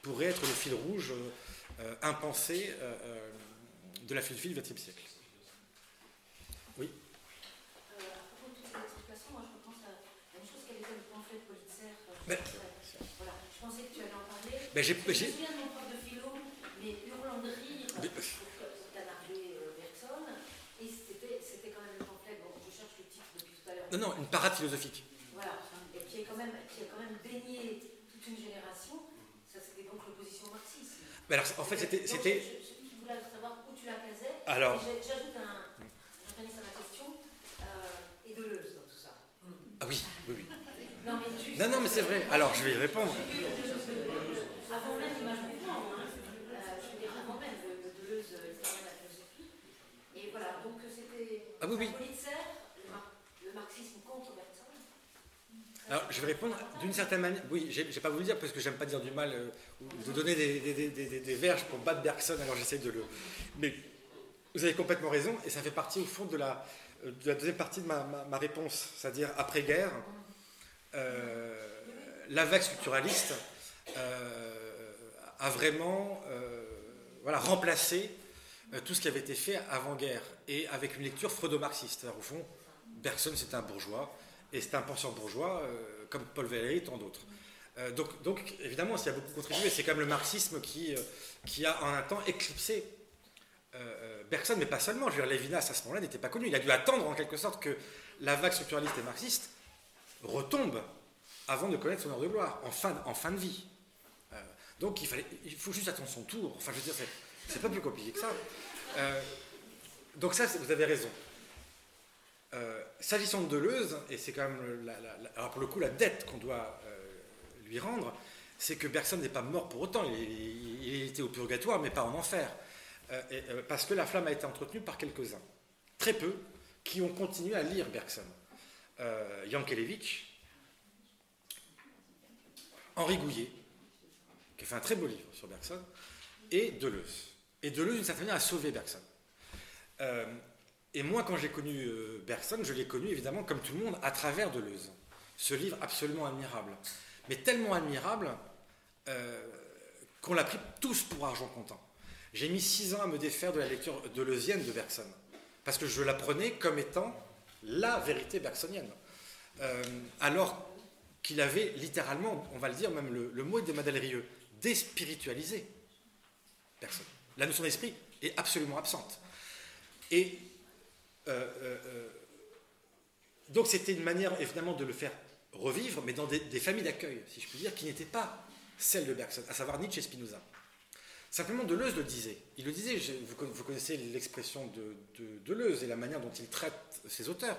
pourrait être le fil rouge euh, impensé euh, de la philosophie du XXe siècle. Oui de de voilà, je pensais que tu Ben, je me souviens de mon prof de philo, mais ça pour canarder euh, Bergson. Et c'était quand même le pamphlet, bon, je cherche le titre depuis tout à l'heure. Non, non, une parade philosophique. Voilà, et qui, est quand même, qui a quand même baigné toute une génération. Ça, c'était donc l'opposition marxiste. Mais alors, en fait, c'était. Donc, c'était- je, je, je voulais savoir où tu la casais. Alors- Et j'ai- J'ajoute un. J'organise à ma question. Euh, et Deleuze dans tout ça. Ah oui, oui, oui. Non, mais juste. Non, non, mais c'est vrai. Alors, je vais y répondre. Avant même l'image hein, euh, je dire avant même le, le Deleuze, euh, de la philosophie. Et voilà, donc euh, c'était Ah oui, oui. Le, mar- le marxisme contre Bergson. Alors, je vais répondre d'une certaine manière. Oui, j'ai j'ai pas voulu dire parce que j'aime pas dire du mal euh, ou de donner des, des, des, des- verges pour battre Bergson, alors j'essaie de le. Mais vous avez complètement raison, et ça fait partie au fond de la, euh, de la deuxième partie de ma, ma- ma réponse, c'est-à-dire après-guerre, euh, la vague structuraliste euh, a vraiment euh, voilà, remplacé euh, tout ce qui avait été fait avant-guerre, et avec une lecture freudo-marxiste. Au fond, Bergson, c'est un bourgeois, et c'est un penseur bourgeois, euh, comme Paul Valéry et tant d'autres. Donc, donc, évidemment, y a beaucoup contribué, c'est quand même le marxisme qui, qui a en un temps éclipsé Bergson, mais pas seulement. Je veux dire, Lévinas, à ce moment-là, n'était pas connu. Il a dû attendre, en quelque sorte, que la vague structuraliste et marxiste retombe avant de connaître son heure de gloire, en fin, en fin de vie. Donc, il, faut juste attendre son tour. Enfin, je veux dire, c'est, pas plus compliqué que ça. Euh, donc ça, vous avez raison. Euh, s'agissant de Deleuze, et c'est quand même, alors pour le coup, la dette qu'on doit euh, lui rendre, c'est que Bergson n'est pas mort pour autant. Il, était au purgatoire, mais pas en enfer. Parce que la flamme a été entretenue par quelques-uns, très peu, qui ont continué à lire Bergson. Yankelevitch, Henri Gouillet, qui a fait un très beau livre sur Bergson, et Deleuze. Et Deleuze, d'une certaine manière, a sauvé Bergson. Euh, et moi, quand j'ai connu euh, Bergson, je l'ai connu évidemment, comme tout le monde, à travers Deleuze. Ce livre absolument admirable. Mais tellement admirable euh, qu'on l'a pris tous pour argent comptant. J'ai mis six ans à me défaire de la lecture deleuzienne de Bergson. Parce que je la prenais comme étant la vérité bergsonienne. Alors qu'il avait littéralement, on va le dire, même le, le mot de Madeleine Rieu, déspiritualisé Bergson. La notion d'esprit est absolument absente. Et euh, euh, donc c'était une manière évidemment de le faire revivre, mais dans des, familles d'accueil, si je puis dire, qui n'étaient pas celles de Bergson, à savoir Nietzsche et Spinoza. Simplement, Deleuze le disait. Il le disait, je- vous, con- vous connaissez l'expression de, de Deleuze et la manière dont il traite ses auteurs,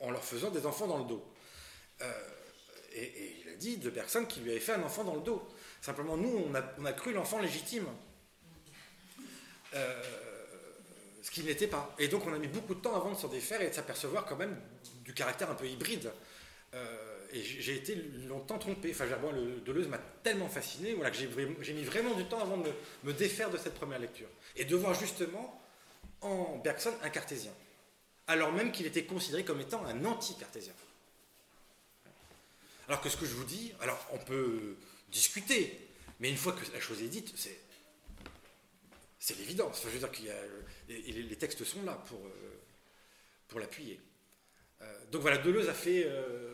en leur faisant des enfants dans le dos. Euh, et, et il a dit de Bergson qu'il lui avait fait un enfant dans le dos. Simplement, nous, on a, cru l'enfant légitime. Euh, ce qu'il n'était pas. Et donc on a mis beaucoup de temps avant de s'en défaire et de s'apercevoir quand même du caractère un peu hybride. Euh, et j'ai été longtemps trompé. Enfin, moi, le Deleuze m'a tellement fasciné voilà, que j'ai mis vraiment du temps avant de me défaire de cette première lecture. Et de voir justement en Bergson un cartésien. Alors même qu'il était considéré comme étant un anti-cartésien. Alors que ce que je vous dis, alors on peut discuter, mais une fois que la chose est dite, c'est l'évidence. Je veux dire qu'il y a, les, textes sont là pour, euh, l'appuyer. Euh, donc voilà, Deleuze a fait, euh,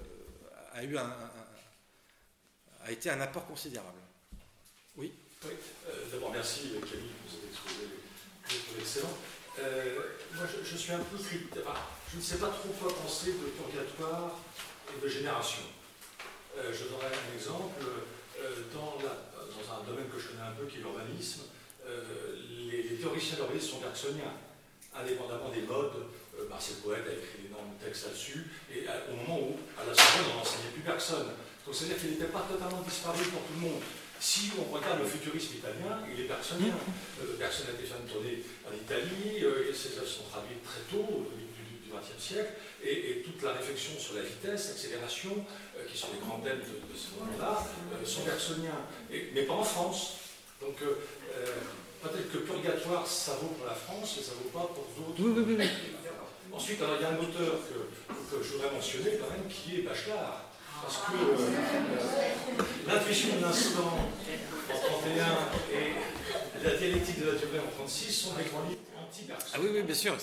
a eu un, a été un apport considérable. Oui? Oui, d'abord merci Camille pour cet exposé excellent. Moi je, suis un peu je ne sais pas trop quoi penser de purgatoire et de génération. Je donnerai un exemple. Euh, dans, un domaine que je connais un peu qui est l'urbanisme, euh, les, théoriciens de l'urbanisme sont bergsoniens, indépendamment des modes. Euh, Marcel Poète a écrit d'énormes textes là-dessus, et au moment où, à la Sorbonne, on n'enseignait plus personne. Donc c'est-à-dire qu'il n'était pas totalement disparu pour tout le monde. Si on regarde le futurisme italien, il est bergsonien. Euh, Bergson a déjà une tournée en Italie, ses œuvres sont traduites très tôt, XXe siècle, et, et toute la réflexion sur la vitesse, l'accélération, euh, qui sont les grands thèmes de, de ce moment-là, euh, sont bergsoniens, mais pas en France. Donc euh, peut-être que Purgatoire, ça vaut pour la France, et ça vaut pas pour d'autres. Oui, oui, oui, oui. Ensuite, alors, il y a un auteur que, que je voudrais mentionner quand même, qui est Bachelard. Parce que euh, l'intuition de l'instant en 31 et la dialectique de la durée en 36 sont des grands livres anti-Bergson. Ah oui, oui, bien sûr.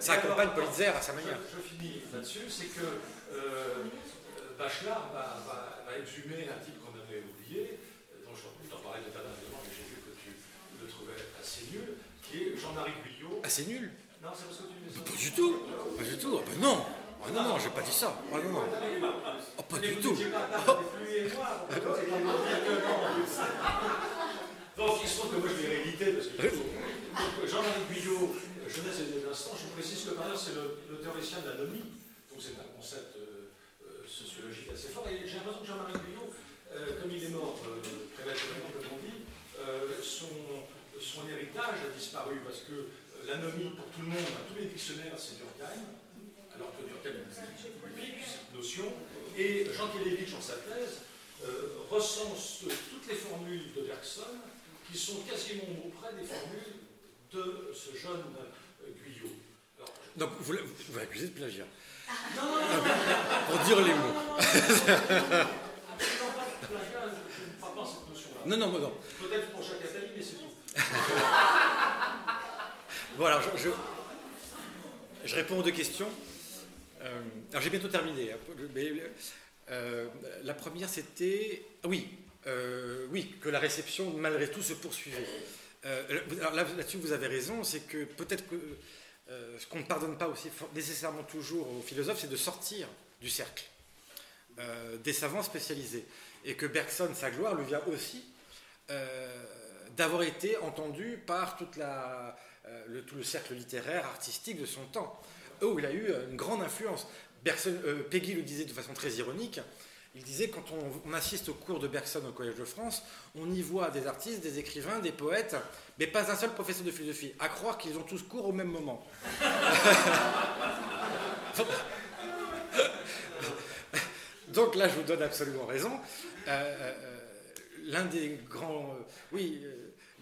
Ça accompagne alors, Politzer à sa manière. Je, je finis là-dessus, c'est que euh, Bachelard va, va- va exhumer un type qu'on avait oublié, euh, dont je t'en parlais tout à l'heure, mais j'ai vu que tu le trouvais assez nul, assez nul. Non, c'est parce que tu mets ça. Pas du tout. Pas du tout. Ah ben non. Ah non, non, j'ai pas dit ça. Ah non, non. Oh, pas du tout. Donc, il se trouve que moi je vais rééditer parce que Jean-Marie Guyot, Jeunesse et des instants, je précise que par ailleurs c'est le, théoricien de l'anomie, donc c'est un concept euh, euh, sociologique assez fort. Et j'ai l'impression que Jean-Marie Guyot, euh, comme il est mort prématurément, comme on dit, son, héritage a disparu parce que l'anomie pour tout le monde, tous les dictionnaires, c'est Durkheim, alors que Durkheim publique cette notion, et Jean Kelevitch en sa thèse recense toutes les formules de Bergson qui sont quasiment au près des formules de ce jeune euh, Guyot. Alors, Donc vous, vous accusez de plagiat Non, non, non, Pour dire les mots. Non, non, non. Peut-être pour chaque atelier, mais c'est tout. bon, alors je, je, je, réponds aux deux questions. Euh, alors j'ai bientôt terminé. Hein, mais, euh, la première, c'était. Oui, euh, oui, que la réception, malgré tout, se poursuivait. Euh, alors là-dessus, vous avez raison, c'est que peut-être que euh, ce qu'on ne pardonne pas aussi nécessairement toujours aux philosophes, c'est de sortir du cercle euh, des savants spécialisés. Et que Bergson, sa gloire, lui vient aussi d'avoir été entendu par tout le cercle littéraire, artistique de son temps, où il a eu une grande influence. Peggy le disait de façon très ironique, il disait quand on, assiste au cours de Bergson au Collège de France, on y voit des artistes, des écrivains, des poètes, mais pas un seul professeur de philosophie. À croire qu'ils ont tous cours au même moment. Donc là, je vous donne absolument raison. Euh, euh, L'un des grands, euh, oui,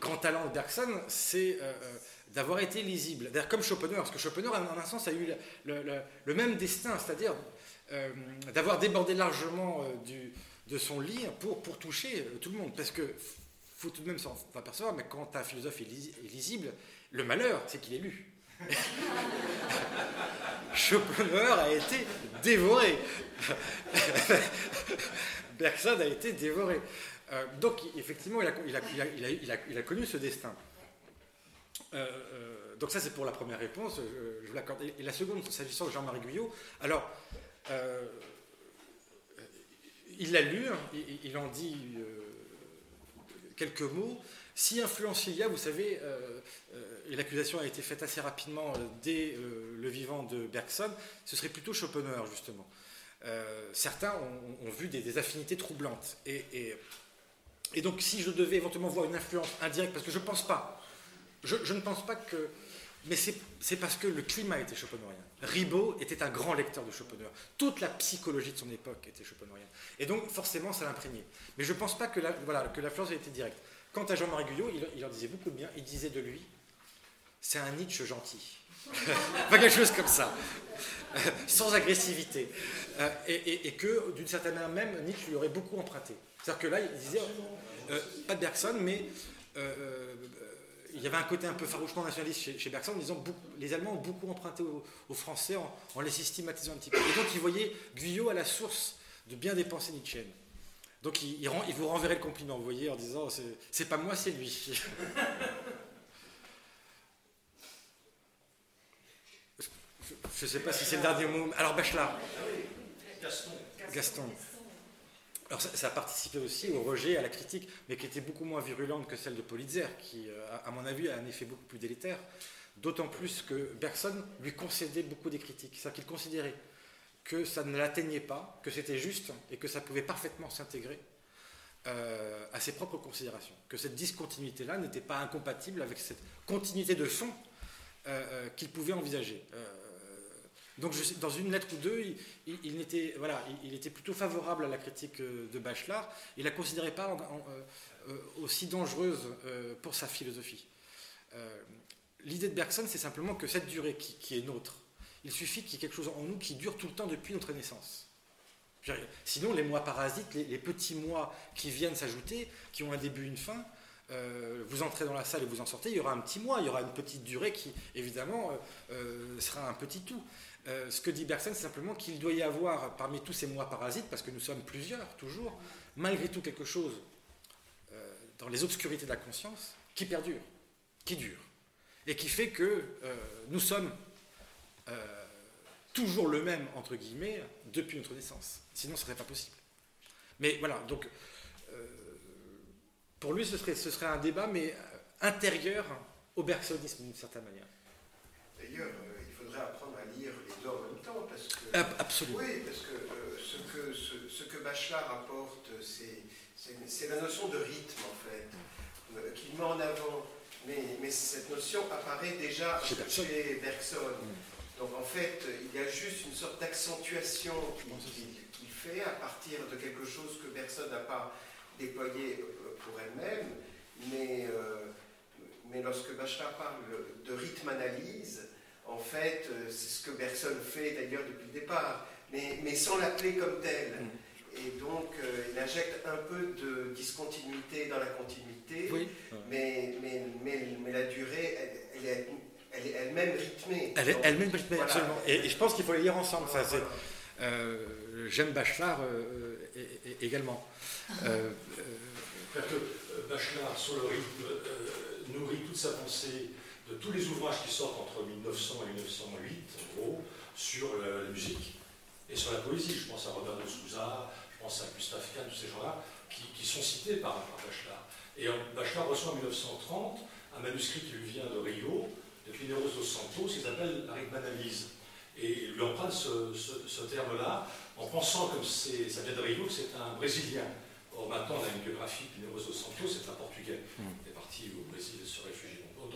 grands talents de Bergson, c'est d'avoir été lisible. D'ailleurs, comme Schopenhauer, parce que Schopenhauer, en un sens, a eu le, même destin, c'est-à-dire euh, d'avoir débordé largement euh, de son lit pour, toucher euh, tout le monde. Parce que faut tout de même s'en apercevoir, mais quand un philosophe est, est lisible, le malheur, c'est qu'il est lu. Schopenhauer a été dévoré. Bergson a été dévoré. Euh, donc, effectivement, il a, connu ce destin. Euh, euh, donc, ça, c'est pour la première réponse, je, je l'accorde. Et la seconde, s'agissant de Jean-Marie Guyot, alors, euh, il l'a lu, hein, il, en dit euh, quelques mots. Si influence il y a, vous savez, euh, l'accusation a été faite assez rapidement dès le vivant de Bergson, ce serait plutôt Schopenhauer, justement. certains ont, vu des, affinités troublantes. Et, et, donc, si je devais éventuellement voir une influence indirecte, parce que je ne pense pas, je, ne pense pas que. Mais c'est parce que le climat était schopenhauerien. Ribot était un grand lecteur de Schopenhauer. Toute la psychologie de son époque était schopenhauerienne. Et donc, forcément, ça l'imprégnait. Mais je ne pense pas que la, voilà, l'influence ait été directe. Quant à Jean-Marie Guyot, il, il, en disait beaucoup de bien. Il disait de lui c'est un Nietzsche gentil. pas quelque chose comme ça. Sans agressivité. Euh, et, que, d'une certaine manière même, Nietzsche lui aurait beaucoup emprunté. C'est-à-dire que là, il disait, euh, pas de Bergson, mais euh, il y avait un côté un peu farouchement nationaliste chez, chez Bergson en disant beaucoup, les Allemands ont beaucoup emprunté aux, Français en, les systématisant un petit peu. Et donc il voyait Guyot à la source de bien des pensées nietzschéennes. Donc il, vous renverrait le compliment, vous voyez, en disant c'est pas moi, c'est lui. Je ne sais pas si c'est le dernier mot. Alors Bachelard. Gaston. Gaston. Alors ça, ça, a participé aussi au rejet, à la critique, mais qui était beaucoup moins virulente que celle de Politzer, qui, à mon avis, a un effet beaucoup plus délétère. D'autant plus que Bergson lui concédait beaucoup des critiques. C'est-à-dire qu'il considérait que ça ne l'atteignait pas, que c'était juste et que ça pouvait parfaitement s'intégrer euh, à ses propres considérations. Que cette discontinuité-là n'était pas incompatible avec cette continuité de fond euh, qu'il pouvait envisager. Euh, donc, dans une lettre ou deux, il, était, voilà, il, était plutôt favorable à la critique de Bachelard. Il la considérait pas en, euh, aussi dangereuse euh, pour sa philosophie. Euh, L'idée de Bergson, c'est simplement que cette durée qui, est nôtre, il suffit qu'il y ait quelque chose en nous qui dure tout le temps depuis notre naissance. Sinon, les mois parasites, les, petits mois qui viennent s'ajouter, qui ont un début, une fin, euh, vous entrez dans la salle et vous en sortez, il y aura un petit mois, il y aura une petite durée qui, évidemment, euh, sera un petit tout. Euh, ce que dit Bergson, c'est simplement qu'il doit y avoir, parmi tous ces mois parasites, parce que nous sommes plusieurs, toujours, malgré tout quelque chose euh, dans les obscurités de la conscience qui perdure, qui dure. et qui fait que euh, nous sommes toujours le même, entre guillemets, depuis notre naissance. Sinon, ce ne serait pas possible. Mais voilà, donc, pour lui, ce serait, ce serait un débat, mais intérieur au bergsonisme, d'une certaine manière. D'ailleurs, il faudrait apprendre à lire les deux en même temps, parce que... Absolument. Oui, parce que ce que, ce, ce que Bachelard apporte, c'est la notion de rythme, en fait, qu'il met en avant mais, cette notion apparaît déjà chez, Bergson. Mm. Donc en fait, il y a juste une sorte d'accentuation qu'il fait à partir de quelque chose que Bergson n'a pas déployé euh, pour elle-même, mais, euh, mais lorsque Bachelard parle de rythme analyse, en fait, euh, c'est ce que Bergson fait d'ailleurs depuis le départ, mais, mais sans l'appeler comme tel. Mm. Et donc, il injecte un peu de discontinuité dans la continuité, mais, mais, mais, la durée, elle, est elle est elle-même rythmée. Elle est elle-même rythmée, absolument. Et, je pense qu'il faut les lire ensemble. Euh, j'aime Bachelard euh, également. Euh, que Bachelard, sur le rythme, nourrit toute sa pensée de tous les ouvrages qui sortent entre 1900 et 1908, en gros, sur la, musique et sur la poésie. Je pense à Robert de Souza, je pense à Gustave Kahn, tous ces gens-là, qui, sont cités par, par Bachelard. Et Bachelard reçoit en 1930 un manuscrit qui lui vient de Rio, de Pineros dos Santos, qui s'appelle La rythme-analyse. Et il lui emprunte ce, terme-là en pensant, comme ça vient de Rio, que c'est un Brésilien. Or, maintenant, on a une biographie de Pineros dos Santos, c'est un Portugais. Hmm. Il est parti au Brésil se réfugier.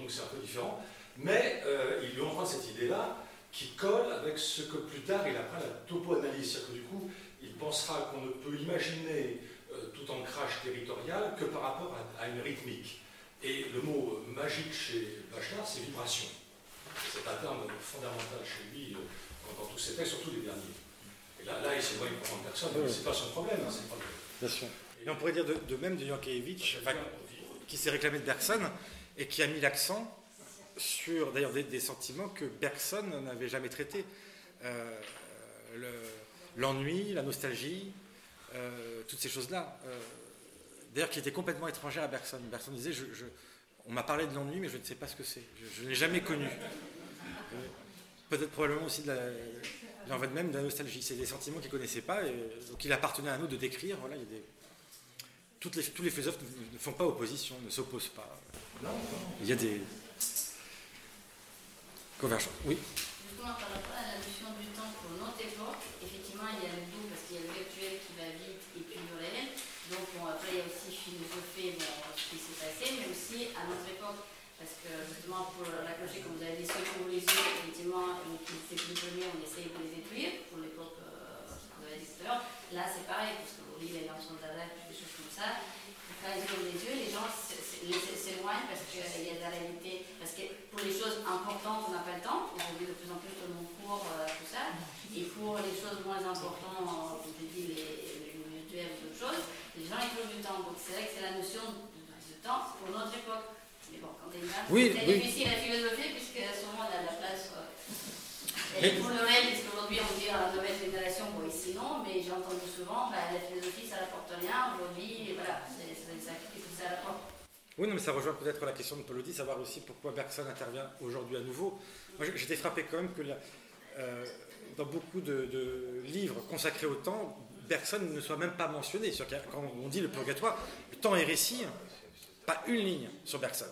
Donc, c'est un peu différent. Mais euh, il lui emprunte cette idée-là qui colle avec ce que plus tard il apprend la topo-analyse. C'est-à-dire que du coup, il pensera qu'on ne peut imaginer euh, tout ancrage territorial que par rapport à une rythmique. Et le mot magique chez Bachelard, c'est vibration. C'est un terme fondamental chez lui euh, dans, tous ses textes, surtout les derniers. Et là, là il s'éloigne vraiment de personne, mais ce n'est pas son problème. Hein, pas Bien sûr. Et on pourrait dire de, même de Yankéevitch, qui s'est réclamé de Bergson et qui a mis l'accent sur d'ailleurs des, sentiments que Bergson n'avait jamais traités. Euh, l'ennui, la nostalgie, euh, toutes ces choses-là d'ailleurs qui était complètement étranger à Bergson. Bergson disait On m'a parlé de l'ennui, mais je ne sais pas ce que c'est. Je, ne l'ai jamais connu. Peut-être probablement aussi de la, même de la nostalgie. C'est des sentiments qu'il ne connaissait pas, et, donc il appartenait à nous de décrire. Voilà, tous les philosophes ne, font pas opposition, ne s'opposent pas. Il y a des convergences. Oui. Justement, par rapport à la notion du temps pour notre époque, effectivement, il y a le doux parce qu'il y a le virtuel qui va vite et puis le réel. Donc, après, il y a aussi philosophie bon, ce qui s'est passé, mais aussi à notre époque. Parce que justement, pour la clocher, comme vous avez dit, ceux qui les yeux, effectivement, qui plus connus, on essayait de les étudier, pour l'époque euh, à l'heure. Là, c'est pareil, parce qu'aujourd'hui, il y a l'invention de la des choses comme ça. Les yeux, les gens s'éloignent parce qu'il y a de la réalité. Parce que pour les choses importantes, on n'a pas le temps. Aujourd'hui, de plus en plus, le monde court, euh, tout ça. Et pour les choses moins importantes, je dis, les d'autres choses, les gens ils trouvent du temps. Donc c'est vrai que c'est la notion de, temps pour notre époque. Mais bon, quand t'es une oui, c'est oui. difficile à philosopher puisque souvent on a de la place. Euh, et pour le réel, puisqu'aujourd'hui on dit à la nouvelle génération, bon ici non, mais j'ai entendu souvent, bah, la philosophie ça n'apporte rien, aujourd'hui, voilà, c'est Oui, non, mais ça rejoint peut-être la question de Audi, savoir aussi pourquoi Bergson intervient aujourd'hui à nouveau. Moi, j'étais frappé quand même que euh, dans beaucoup de, livres consacrés au temps, personne ne soit même pas mentionné. Quand on dit le purgatoire, le temps est récit, pas une ligne sur Bergson.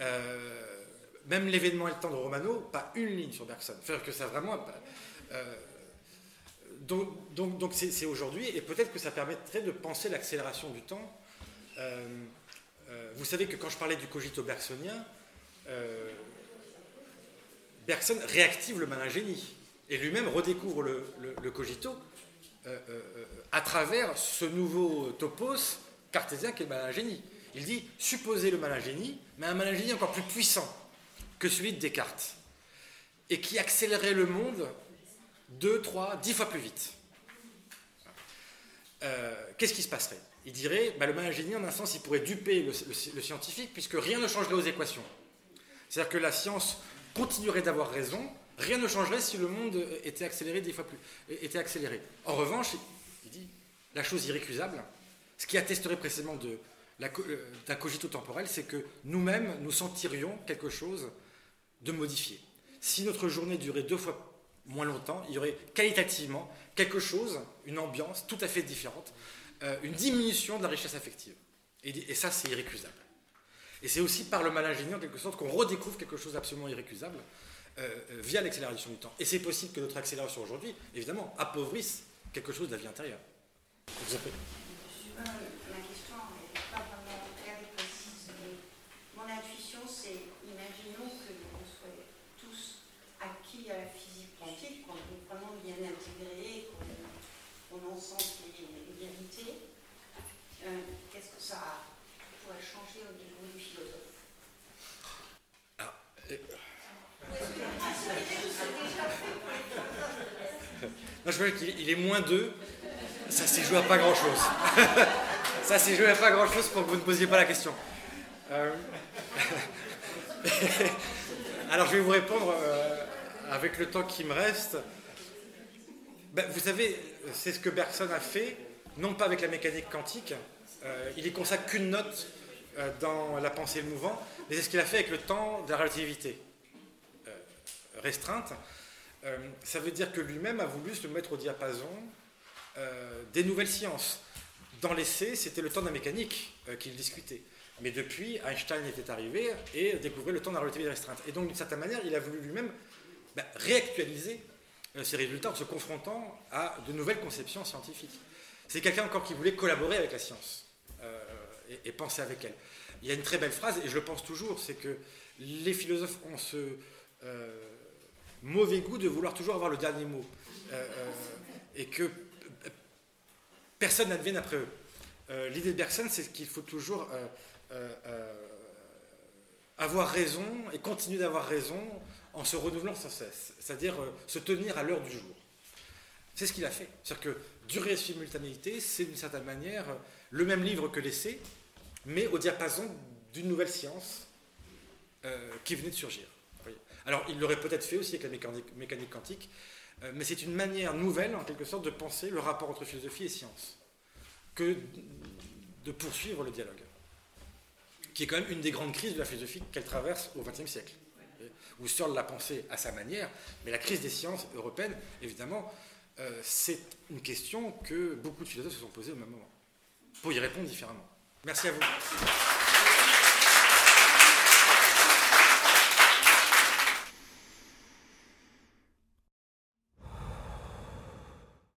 Euh, même l'événement et le temps de Romano, pas une ligne sur Bergson. Faire que ça vraiment. Euh, donc, donc, c'est aujourd'hui, et peut-être que ça permettrait de penser l'accélération du temps. Euh, vous savez que quand je parlais du cogito bergsonien, Bergson réactive le malingénie et lui-même redécouvre le cogito euh, euh, euh, à travers ce nouveau topos cartésien qui est le malingénie. Il dit supposer le malingénie, mais un malingénie encore plus puissant que celui de Descartes, et qui accélérerait le monde deux, trois, dix fois plus vite. Qu'est-ce qui se passerait? Il dirait bah, le malingénie, en un sens, il pourrait duper le scientifique, puisque rien ne changerait aux équations. C'est-à-dire que la science continuerait d'avoir raison, Rien ne changerait si le monde était accéléré des fois plus. Était accéléré. En revanche, il dit la chose irrécusable, ce qui attesterait précisément de d'un cogito temporel, c'est que nous-mêmes, nous sentirions quelque chose de modifié. Si notre journée durait deux fois moins longtemps, il y aurait qualitativement quelque chose, une ambiance tout à fait différente, euh, une diminution de la richesse affective. Et, ça, c'est irrécusable. Et c'est aussi par le mal ingénieux, en quelque sorte, qu'on redécouvre quelque chose d'absolument irrécusable euh, euh, via l'accélération du temps. Et c'est possible que notre accélération aujourd'hui, évidemment, appauvrisse quelque chose de la vie intérieure avez... Ma question n'est pas vraiment claire et précise, mais mon intuition, c'est imaginons que l'on soit tous acquis à la physique quantique, qu'on est vraiment bien intégré, qu'on en sent les vérités. Euh, qu'est-ce que ça pourrait changer au niveau du philosophe ah, je veux qu'il il est moins 2. Ça s'est joué à pas grand chose. ça s'est joué à pas grand chose pour que vous ne posiez pas la question. Euh, alors je vais vous répondre euh, avec le temps qui me reste. Ben, vous savez, c'est ce que Bergson a fait, non pas avec la mécanique quantique, euh, il y consacre qu'une note dans la pensée et le mouvement, mais c'est ce qu'il a fait avec le temps de la relativité restreinte. Ça veut dire que lui-même a voulu se mettre au diapason euh, des nouvelles sciences. Dans l'essai, c'était le temps de la mécanique euh, qu'il discutait. Mais depuis, Einstein était arrivé et découvrait le temps de la relativité restreinte. Et donc, d'une certaine manière, il a voulu lui-même bah, réactualiser euh, ses résultats en se confrontant à de nouvelles conceptions scientifiques. C'est quelqu'un encore qui voulait collaborer avec la science et, penser avec elle. Il y a une très belle phrase, et je le pense toujours, c'est que les philosophes ont ce mauvais goût de vouloir toujours avoir le dernier mot. et que personne n'advienne après eux. Euh, l'idée de Bergson, c'est qu'il faut toujours euh, euh, avoir raison et continuer d'avoir raison en se renouvelant sans cesse, c'est-à-dire se tenir à l'heure du jour. C'est ce qu'il a fait. C'est-à-dire que durée et simultanéité, c'est d'une certaine manière le même livre que l'essai, mais au diapason d'une nouvelle science qui venait de surgir. Alors, il l'aurait peut-être fait aussi avec la mécanique quantique, euh, mais c'est une manière nouvelle, en quelque sorte, de penser le rapport entre philosophie et science, que de poursuivre le dialogue, qui est quand même une des grandes crises de la philosophie qu'elle traverse au XXe siècle. Où Searle l'a pensé à sa manière, mais la crise des sciences européennes, évidemment, euh, c'est une question que beaucoup de philosophes se sont posées au même moment, pour y répondre différemment. Merci à vous.